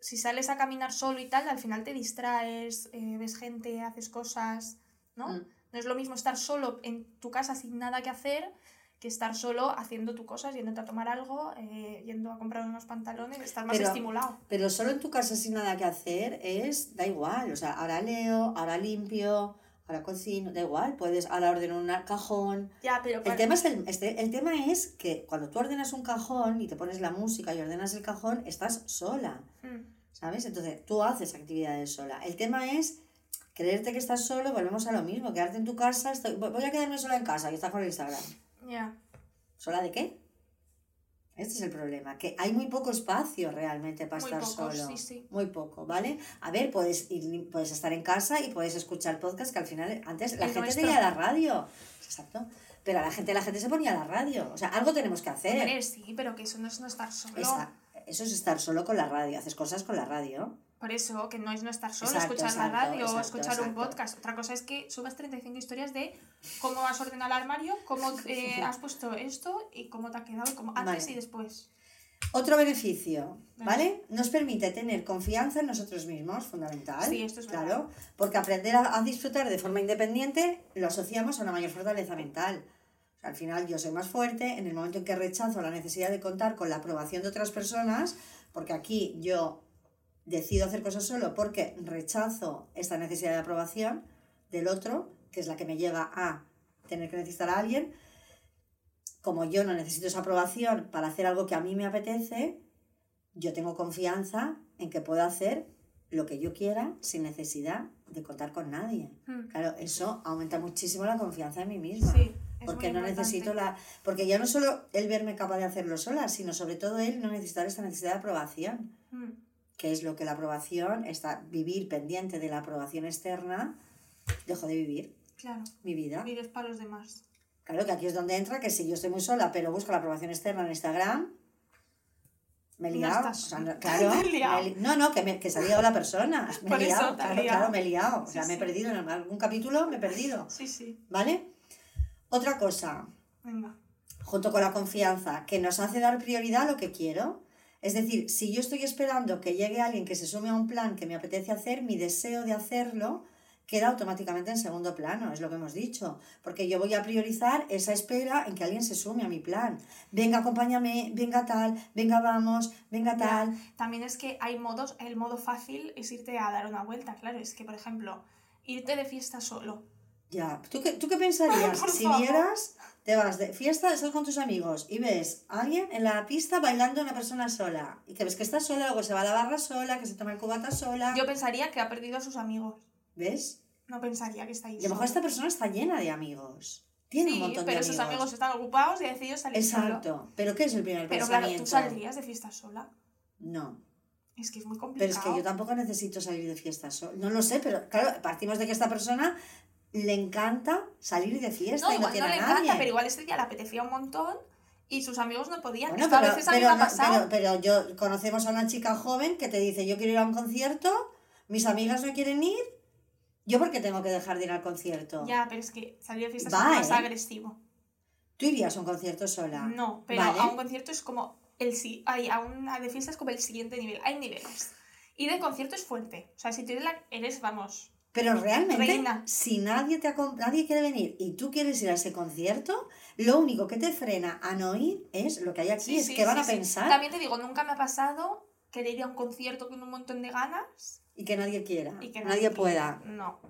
si sales a caminar solo y tal, al final te distraes, eh, ves gente, haces cosas, ¿no? Mm. No es lo mismo estar solo en tu casa sin nada que hacer que estar solo haciendo tus cosas, yéndote a tomar algo, eh, yendo a comprar unos pantalones, estar más Pero- estimulado. Pero solo en tu casa sin nada que hacer es, da igual, o sea, ahora leo, ahora limpio, ahora cocino, da igual, puedes, ahora ordeno un cajón. Ya, pero El tema, es el, este- el tema es que cuando tú ordenas un cajón y te pones la música y ordenas el cajón, estás sola, Mm, ¿sabes? Entonces tú haces actividades sola. El tema es creerte que estás solo, volvemos a lo mismo, quedarte en tu casa, estoy, voy a quedarme sola en casa y estás con el Instagram. Ya. ¿Sola de qué? Este es el problema, que hay muy poco espacio realmente para Muy estar poco, solo. sí, sí. Muy poco, ¿vale? A ver, puedes, ir, puedes estar en casa y puedes escuchar podcast que al final, antes la El gente nuestro. tenía la radio. Exacto. Pero a la gente, la gente se ponía la radio. O sea, algo tenemos que hacer. Hombre, sí, pero que eso no es no estar solo. Esa- eso es estar solo con la radio, haces cosas con la radio. Por eso, que no es no estar solo, Exacto, escuchar la exacto, radio o exacto, escuchar un podcast. Otra cosa es que subas 35 historias de cómo has ordenado el armario, cómo eh, has puesto esto y cómo te ha quedado, como antes Vale. y después. Otro beneficio, Vale. Nos permite tener confianza en nosotros mismos, fundamental. Sí, esto es verdad. Claro, porque aprender a, a disfrutar de forma independiente lo asociamos a una mayor fortaleza mental. O sea, al final yo soy más fuerte en el momento en que rechazo la necesidad de contar con la aprobación de otras personas, porque aquí yo decido hacer cosas solo porque rechazo esta necesidad de aprobación del otro, que es la que me lleva a tener que necesitar a alguien. Como yo no necesito esa aprobación para hacer algo que a mí me apetece, yo tengo confianza en que puedo hacer lo que yo quiera sin necesidad de contar con nadie. Mm. Claro, eso aumenta muchísimo la confianza en mí misma. Sí, porque no importante. necesito la. Porque ya no solo él verme capaz de hacerlo sola, sino sobre todo él no necesitar esta necesidad de aprobación. Mm. Que es lo que la aprobación, está vivir pendiente de la aprobación externa, dejo de vivir Claro, mi vida. vives para los demás. Claro que aquí es donde entra que si yo estoy muy sola, pero busco la aprobación externa en Instagram, me he No liado. estás O sea, no, claro, liado. me he li- no, no, que, me, que se ha liado la persona. Me Por he eso liado, te claro, liado. claro, me he liado. O sea, Sí, me he sí. perdido en algún capítulo, me he perdido. Sí, sí. ¿Vale? Otra cosa, Venga. junto con la confianza, que nos hace dar prioridad a lo que quiero. Es decir, si yo estoy esperando que llegue alguien que se sume a un plan que me apetece hacer, mi deseo de hacerlo queda automáticamente en segundo plano, es lo que hemos dicho, porque yo voy a priorizar esa espera en que alguien se sume a mi plan. Venga, acompáñame, venga tal, venga, vamos, venga Ya. tal. También es que hay modos, el modo fácil es irte a dar una vuelta, claro, es que por ejemplo, irte de fiesta solo. Ya, ¿tú qué, tú qué pensarías si favor. vieras, te vas de fiesta, estás con tus amigos y ves a alguien en la pista bailando a una persona sola y que ves que está sola, luego se va a la barra sola, que se toma el cubata sola, Yo pensaría que ha perdido a sus amigos. ¿ves? No pensaría que está ahí. Y a lo mejor solo. esta persona está llena de amigos, tiene un Sí, montón pero de sus amigos. están ocupados y ha decidido salir solo. Exacto, pero ¿qué es el primer Pero claro, pensamiento? tú saldrías de fiesta sola. No, Es que es muy pero complicado. es que yo tampoco necesito salir de fiesta sola, no lo sé, pero claro, partimos de que esta persona le encanta salir de fiesta No, y no igual tiene no le a nadie. encanta, pero igual este día le apetecía un montón y sus amigos no podían. Bueno, pero, a veces a mí pero no- yo conocemos a una chica joven que te dice, yo quiero ir a un concierto, mis amigas no quieren ir, ¿yo por qué tengo que dejar de ir al concierto? Ya, pero es que salir de fiesta Va, es más ¿eh? agresivo. ¿Tú irías a un concierto sola? No, pero Vale. a un concierto es como el sí, ay, a una de fiesta es como el siguiente nivel. Hay niveles. Ir de concierto es fuerte. O sea, si tú eres, la, eres vamos, Pero realmente, Reina. si nadie, te nadie quiere venir y tú quieres ir a ese concierto, lo único que te frena a no ir es lo que hay aquí, Sí, es sí, que van sí, a pensar También te digo, nunca me ha pasado querer ir a un concierto con un montón de ganas y que nadie quiera, y que nadie, pueda. No,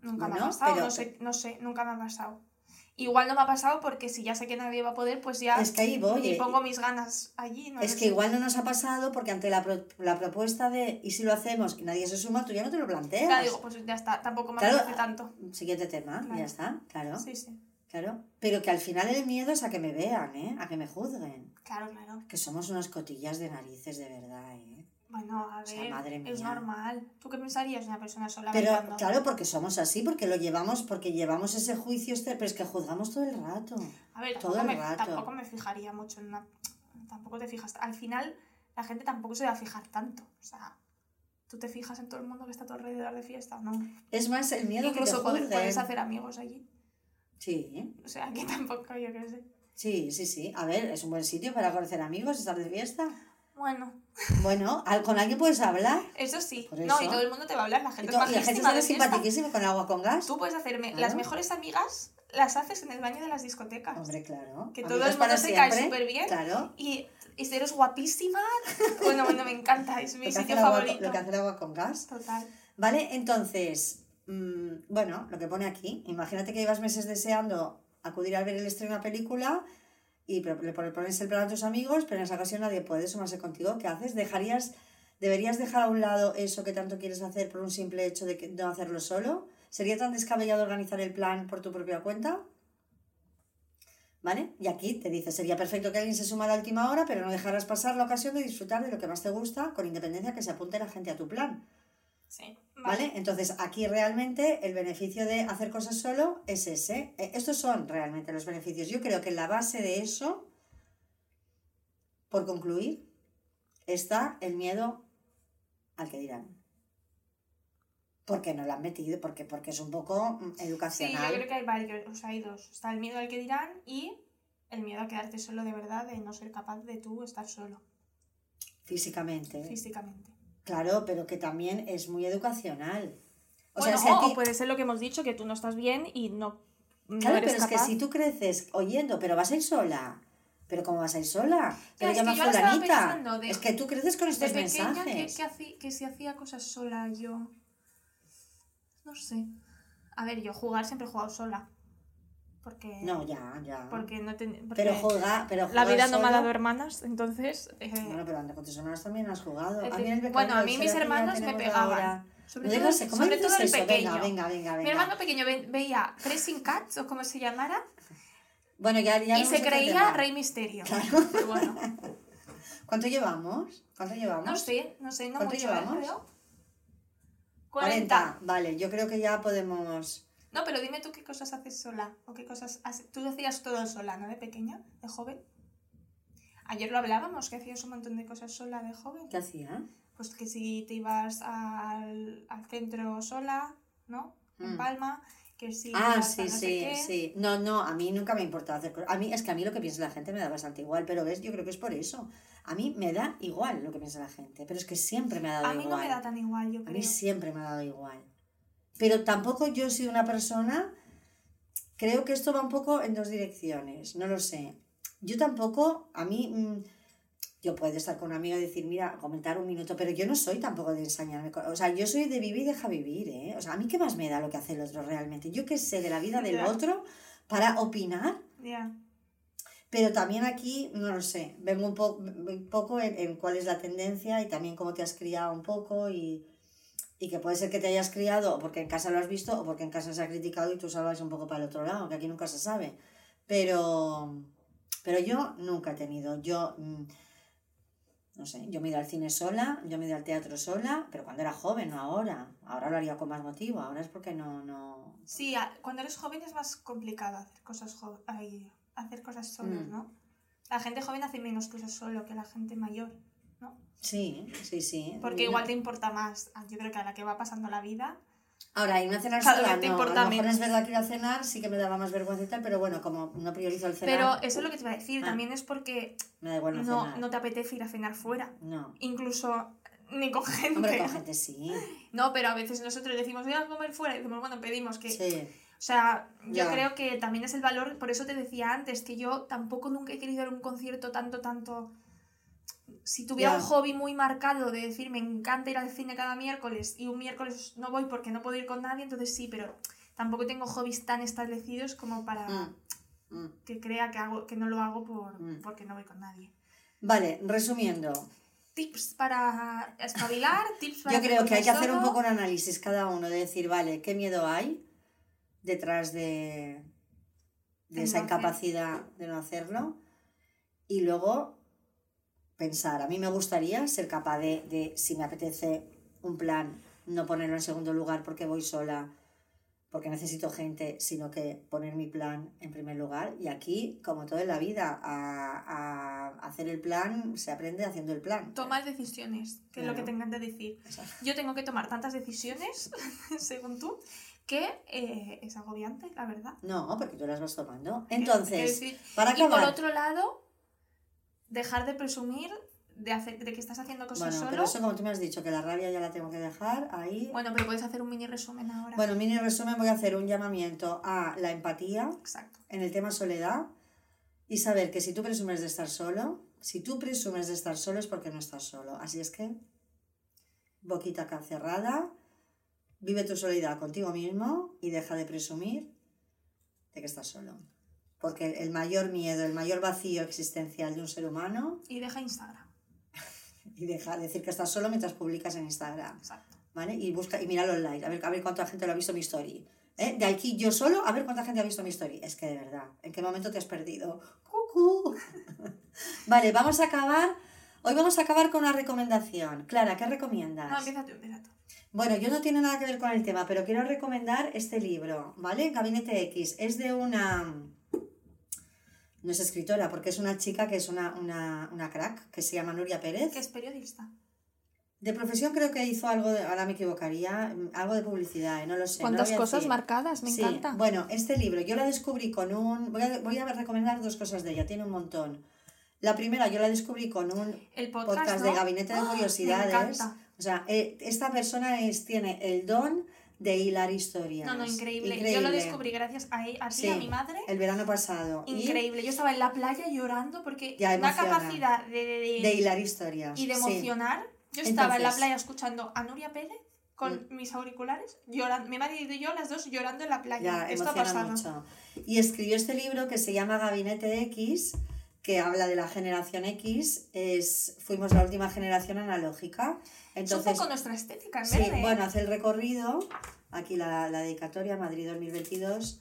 nunca me ha pasado, pero- no sé, no sé, nunca me ha pasado. Igual no me ha pasado porque si ya sé que nadie va a poder, pues ya Es que ahí voy. eh, pongo mis ganas allí. No Es que sé. igual no nos ha pasado porque ante la, pro- la propuesta de ¿y si lo hacemos y nadie se suma? Tú ya no te lo planteas. Claro, digo, pues ya está, tampoco me Claro, apetece tanto. Siguiente tema, Claro. ya está, claro, Sí, sí. claro. Pero que al final el miedo es a que me vean, ¿eh? A que me juzguen. Claro, claro. Que somos unas cotillas de narices de verdad, ¿eh? Bueno, a O sea, ver, madre es mía. normal. ¿Tú qué pensarías de una persona sola Pero claro, porque somos así, porque lo llevamos, porque llevamos ese juicio, este, pero es que juzgamos todo el rato. A ver, todo tampoco el me, rato. tampoco me fijaría mucho en una... Tampoco te fijas... Al final, la gente tampoco se va a fijar tanto. O sea, ¿tú te fijas en todo el mundo que está a tu alrededor de fiesta? No. Es más el miedo Incluso que te juzguen. puedes hacer amigos allí. Sí, O sea, que tampoco yo qué sé. sí, sí, sí. A ver, es un buen sitio para conocer amigos, estar de fiesta. Bueno, Bueno, con alguien puedes hablar. eso sí. No, y todo el mundo te va a hablar. La Y, gente to- es y la gente simpaticísima con agua con gas. Tú puedes hacerme Claro. las mejores amigas, las haces en el baño de las discotecas. Hombre, claro. Que todo el mundo se cae súper bien. Claro. Y, y si eres guapísima, bueno, bueno, me encanta, es mi sitio agua, favorito. lo que hace el agua con gas. Total. Vale, entonces, mm, bueno, lo que pone aquí, imagínate que llevas meses deseando acudir a ver el estreno de una película y le pon- pones el plan a tus amigos, pero en esa ocasión nadie puede sumarse contigo. ¿Qué haces? ¿Dejarías, deberías dejar a un lado eso que tanto quieres hacer por un simple hecho de que, no hacerlo solo? ¿Sería tan descabellado organizar el plan por tu propia cuenta? ¿Vale? Y aquí te dice, sería perfecto que alguien se sumara a última hora, pero no dejarás pasar la ocasión de disfrutar de lo que más te gusta, con independencia que se apunte la gente a tu plan. Sí. ¿Vale? Entonces, aquí realmente el beneficio de hacer cosas solo es ese. Eh, Estos son realmente los beneficios. Yo creo que la base de eso, por concluir, está el miedo al que dirán. Porque no lo han metido, porque, porque es un poco mm, Sí, educacional. yo creo que hay varios, o sea, hay dos. Está el miedo al que dirán y el miedo a quedarte solo de verdad, de no ser capaz de tú estar solo Físicamente. físicamente. Claro, pero que también es muy educacional. O bueno, sea, si o, ti- puede ser lo que hemos dicho, que tú no estás bien y no, no Claro, eres pero es que si tú creces oyendo, pero vas a ir sola. ¿Pero cómo vas a ir sola? Pero es llama que yo ahora estaba fulanita. Es que tú creces con estos que, mensajes. que, hací- que si hacía cosas sola yo... No sé. A ver, yo jugar siempre he jugado sola. Porque... No, ya, ya. Porque no ten- porque pero juega, pero La jugar vida no me ha dado hermanas, entonces... eh, Bueno, pero anda con tus hermanos también has jugado. A mí bueno, a mí mis hermanos me pegaban. ahora. sobre No todo, digas, ¿cómo sobre todo el eso? pequeño. Venga, venga, venga, Mi hermano pequeño ve- veía Pressing Cats o como se llamara Bueno, ya, ya y se creía. Rey Misterio. Claro. Pero bueno, ¿Cuánto llevamos? ¿Cuánto llevamos? no sé, no sé, no ¿Cuánto mucho, ¿eh? llevamos? Creo. 40. 40. Vale, yo creo que ya podemos... No, pero dime tú qué cosas haces sola o qué cosas haces. Tú hacías todo sola, ¿no? De pequeña, de joven. Ayer lo hablábamos, que hacías un montón de cosas sola de joven. ¿Qué hacía? Pues que si te ibas al, al centro sola, ¿no? En Mm. Palma, que si Ah, a sí, no sí, sí. No, no, a mí nunca me importa hacer cosas. A mí, es que a mí lo que piensa la gente me da bastante igual, pero ves, yo creo que es por eso. A mí me da igual lo que piensa la gente, pero es que siempre me ha dado A mí igual. no me da tan igual, yo A creo. mí siempre me ha dado igual. Pero tampoco yo sido una persona. Creo que esto va un poco en dos direcciones, no lo sé. Yo tampoco, a mí, mm, yo puedo estar con una amiga y decir, mira, comentar un minuto, pero yo no soy tampoco de ensañarme. O sea, yo soy de vivir y deja vivir, ¿eh? O sea, a mí qué más me da lo que hace el otro realmente. Yo qué sé de la vida del otro para opinar, Ya. pero también aquí, no lo sé, vengo un, po- un poco en, en cuál es la tendencia y también cómo te has criado un poco y, y que puede ser que te hayas criado o porque en casa lo has visto o porque en casa se ha criticado y tú salvas un poco para el otro lado, que aquí nunca se sabe. Pero, pero yo nunca he tenido, yo, mm, no sé, yo me he ido al cine sola, yo me he ido al teatro sola, pero cuando era joven, no ahora. Ahora lo haría con más motivo, ahora es porque no, no... Sí, cuando eres joven es más complicado hacer cosas, ay, hacer cosas solos, Mm. ¿no? La gente joven hace menos cosas solo que la gente mayor, ¿no? Sí, sí, sí. Porque igual te importa más. Yo creo que a la que va pasando la vida. Ahora, irme a cenar sola, te no. importa a lo mejor menos. es verdad que ir a cenar sí que me daba más vergüenza y tal, pero bueno, como no priorizo el cenar, Pero eso es lo que te iba a decir. Ah. También es porque me da igual no, no, cenar. no te apetece ir a cenar fuera. No. Incluso ni con gente. Hombre, con gente sí. No, pero a veces nosotros decimos, voy a comer fuera. Y decimos, bueno, pedimos que. Sí. O sea, yo Ya. creo que también es el valor. Por eso te decía antes que yo tampoco nunca he querido ir a un concierto tanto, tanto. Si tuviera un hobby muy marcado de decir, me encanta ir al cine cada miércoles y un miércoles no voy porque no puedo ir con nadie, entonces sí, pero tampoco tengo hobbies tan establecidos como para Mm, mm. que crea que, hago, que no lo hago por, Mm. porque no voy con nadie. Vale, resumiendo, Tips para espabilar, tips para yo creo que hay que hacer un poco un análisis cada uno de decir, vale, ¿qué miedo hay detrás de, de esa no hacer. incapacidad de no hacerlo? Y luego pensar, a mí me gustaría ser capaz de, de, si me apetece un plan, no ponerlo en segundo lugar porque voy sola, porque necesito gente, sino que poner mi plan en primer lugar. Y aquí, como todo en la vida, a, a hacer el plan se aprende haciendo el plan. Tomar decisiones, que es lo que te encanta decir. Yo tengo que tomar tantas decisiones, según tú, que eh, es agobiante, la verdad. No, porque tú las vas tomando. Entonces, decir, para y por acabar... otro lado, dejar de presumir de, hacer, de que estás haciendo cosas Bueno, solo. pero eso como tú me has dicho, que la rabia ya la tengo que dejar ahí. Bueno, pero puedes hacer un mini resumen ahora. Bueno, mini resumen, voy a hacer un llamamiento a la empatía Exacto. en el tema soledad y saber que si tú presumes de estar solo, si tú presumes de estar solo es porque no estás solo. Así es que, boquita acá cerrada, Vive tu soledad contigo mismo y deja de presumir de que estás solo. Porque el mayor miedo, el mayor vacío existencial de un ser humano. Y deja Instagram. Y deja de decir que estás solo mientras publicas en Instagram. Exacto. ¿Vale? Y busca y mira los likes, a ver, a ver cuánta gente lo ha visto mi story. ¿Eh? De aquí yo solo, a ver cuánta gente ha visto mi story. Es que de verdad, ¿en qué momento te has perdido? ¡Cucú! vale, vamos a acabar. Hoy vamos a acabar con una recomendación. Clara, ¿qué recomiendas? No, empieza tú, empieza tú. Bueno, yo no tiene nada que ver con el tema, pero quiero recomendar este libro, ¿vale? Gabinete X. Es de una... No es escritora, porque es una chica que es una, una, una crack, que se llama Nuria Pérez. Que es periodista. De profesión creo que hizo algo, de, ahora me equivocaría, algo de publicidad, ¿eh? no lo sé. no ¿Cuántas a cosas decir. marcadas? Me Sí, encanta. Bueno, este libro yo la descubrí con un... Voy a, voy a recomendar dos cosas de ella, tiene un montón. La primera yo la descubrí con un El podcast, podcast ¿no? de Gabinete de ¡Ah! Curiosidades. Me encanta. O sea, eh, esta persona es, tiene el don de hilar historias. No, no, increíble. Yo lo descubrí gracias a, a ti y a Sí, mi madre. El verano pasado. Y Increíble. Yo estaba en la playa llorando porque Ya emociona. capacidad de, de- de- De hilar historias. y de sí. emocionar. Yo estaba en la playa escuchando a Nuria Pérez con mis auriculares, llorando. Mi marido y yo, las dos, llorando en la playa. Ya, Esto ha pasado. mucho. Y escribió este libro que se llama Gabinete X, que habla de la generación X. Es, fuimos la última generación analógica. es Entonces, un poco nuestra estética en sí, bueno, hace el recorrido. Aquí la, la dedicatoria, Madrid 2022.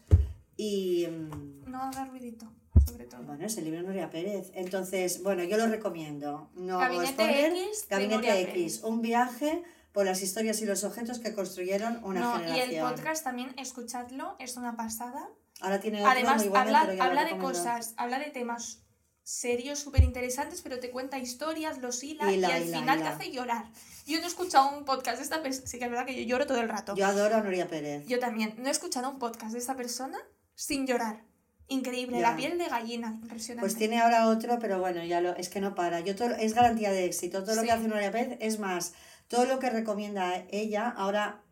Y mm, No haga ruidito, sobre todo. bueno, es el libro de Nuria Pérez. Entonces, bueno, yo lo recomiendo. No Gabinete. X Gabinete X, Pérez. un viaje por las historias y los objetos que construyeron una no, y generación. el podcast también, escuchadlo, es una pasada. Ahora tiene otro Además, muy bueno, habla, pero ya lo habla de cosas, habla de temas serios, súper interesantes, pero te cuenta historias, los hila, y al final te hace llorar. Yo no he escuchado un podcast de esta persona, sí que es verdad que yo lloro todo el rato. Yo adoro a Nuria Pérez. Yo también, no he escuchado un podcast de esta persona sin llorar. Increíble, Ya. la piel de gallina, impresionante. Pues tiene ahora otro, pero bueno, ya lo, es que no para. Yo todo, es garantía de éxito. Todo lo que hace Nuria Pérez es más. Todo lo que recomienda ella, ahora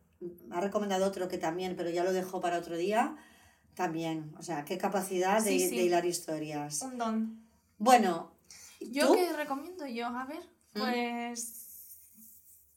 ha recomendado otro que también, pero ya lo dejó para otro día. También, o sea, qué capacidad de, Sí, de hilar historias. Un don. Bueno, Yo qué recomiendo yo, a ver, ¿Mm? pues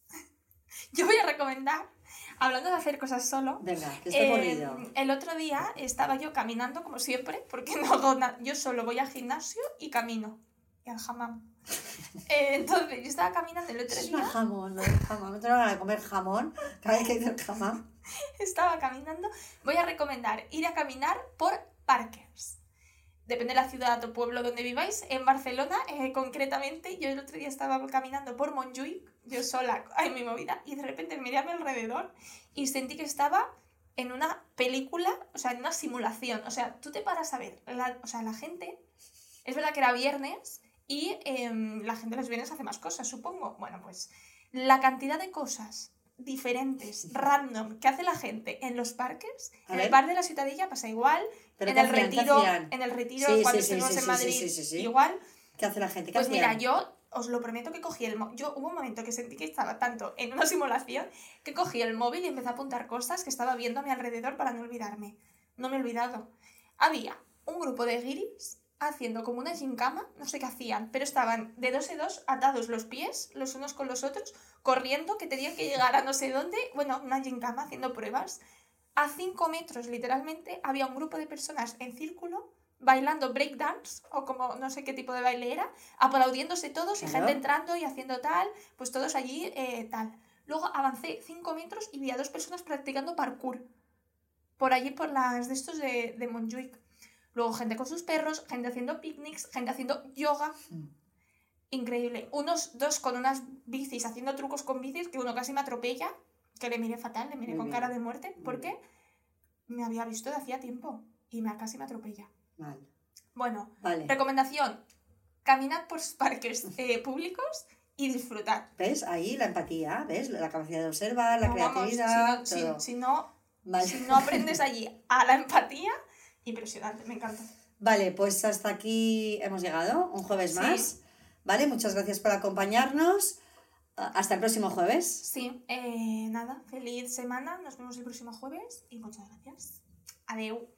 yo voy a recomendar, hablando de hacer cosas solo, Venga, que eh, el otro día estaba yo caminando como siempre, porque no hago nada, yo solo voy al gimnasio y camino, y al hammam. Eh, entonces, yo estaba caminando el otro Es día, jamón, no jamón. No tengo ganas de comer jamón cada vez que jamón. estaba caminando, voy a recomendar ir a caminar por parques. Depende de la ciudad o pueblo donde viváis. En Barcelona, eh, concretamente, yo el otro día estaba caminando por Montjuic, yo sola en mi movida, y de repente miré a mi alrededor y sentí que estaba en una película, o sea, en una simulación. O sea, tú te paras a ver, o sea, la gente, es verdad que era viernes y em, la gente los viernes hace más cosas, supongo. Bueno, pues la cantidad de cosas diferentes, random, que hace la gente en los parques, A en ver. el bar de la Ciutadella pasa igual, ¿Pero en el retiro, en el retiro Sí, cuando sí, estuvimos sí, en Madrid, igual. ¿Qué hace la gente? ¿Qué Pues mira, yo os lo prometo que cogí el móvil. Yo hubo un momento que sentí que estaba tanto en una simulación que cogí el móvil y empecé a apuntar cosas que estaba viendo a mi alrededor para no olvidarme. No me he olvidado. Había un grupo de guiris haciendo como una gincama, no sé qué hacían, pero estaban de dos en dos atados los pies, los unos con los otros, corriendo, que tenían que llegar a no sé dónde, bueno, una gincama haciendo pruebas. A cinco metros, literalmente, había un grupo de personas en círculo bailando breakdance o como no sé qué tipo de baile era, aplaudiéndose todos y gente entrando y haciendo tal, pues todos allí eh, tal. Luego avancé 5 metros y vi a dos personas practicando parkour por allí por las de estos de, de Montjuic. Luego gente con sus perros, gente haciendo picnics, gente haciendo yoga. Mm. Increíble. Unos dos con unas bicis haciendo trucos con bicis que uno casi me atropella, que le miré fatal, le miré Muy con bien. cara de muerte, porque me había visto de hacía tiempo y me casi me atropella. Vale. Bueno, Vale. recomendación, caminad por parques eh, públicos y disfrutad. ¿Ves? Ahí la empatía, ¿ves? La capacidad de observar, la No, vamos, creatividad, si, no, todo. si- si no, Vale. si no aprendes allí a la empatía, Impresionante, me encanta. Vale, pues hasta aquí hemos llegado, un jueves más. Vale, muchas gracias por acompañarnos. Ah, hasta el próximo jueves. Sí, eh, nada, feliz semana, nos vemos el próximo jueves y muchas gracias. Adeu.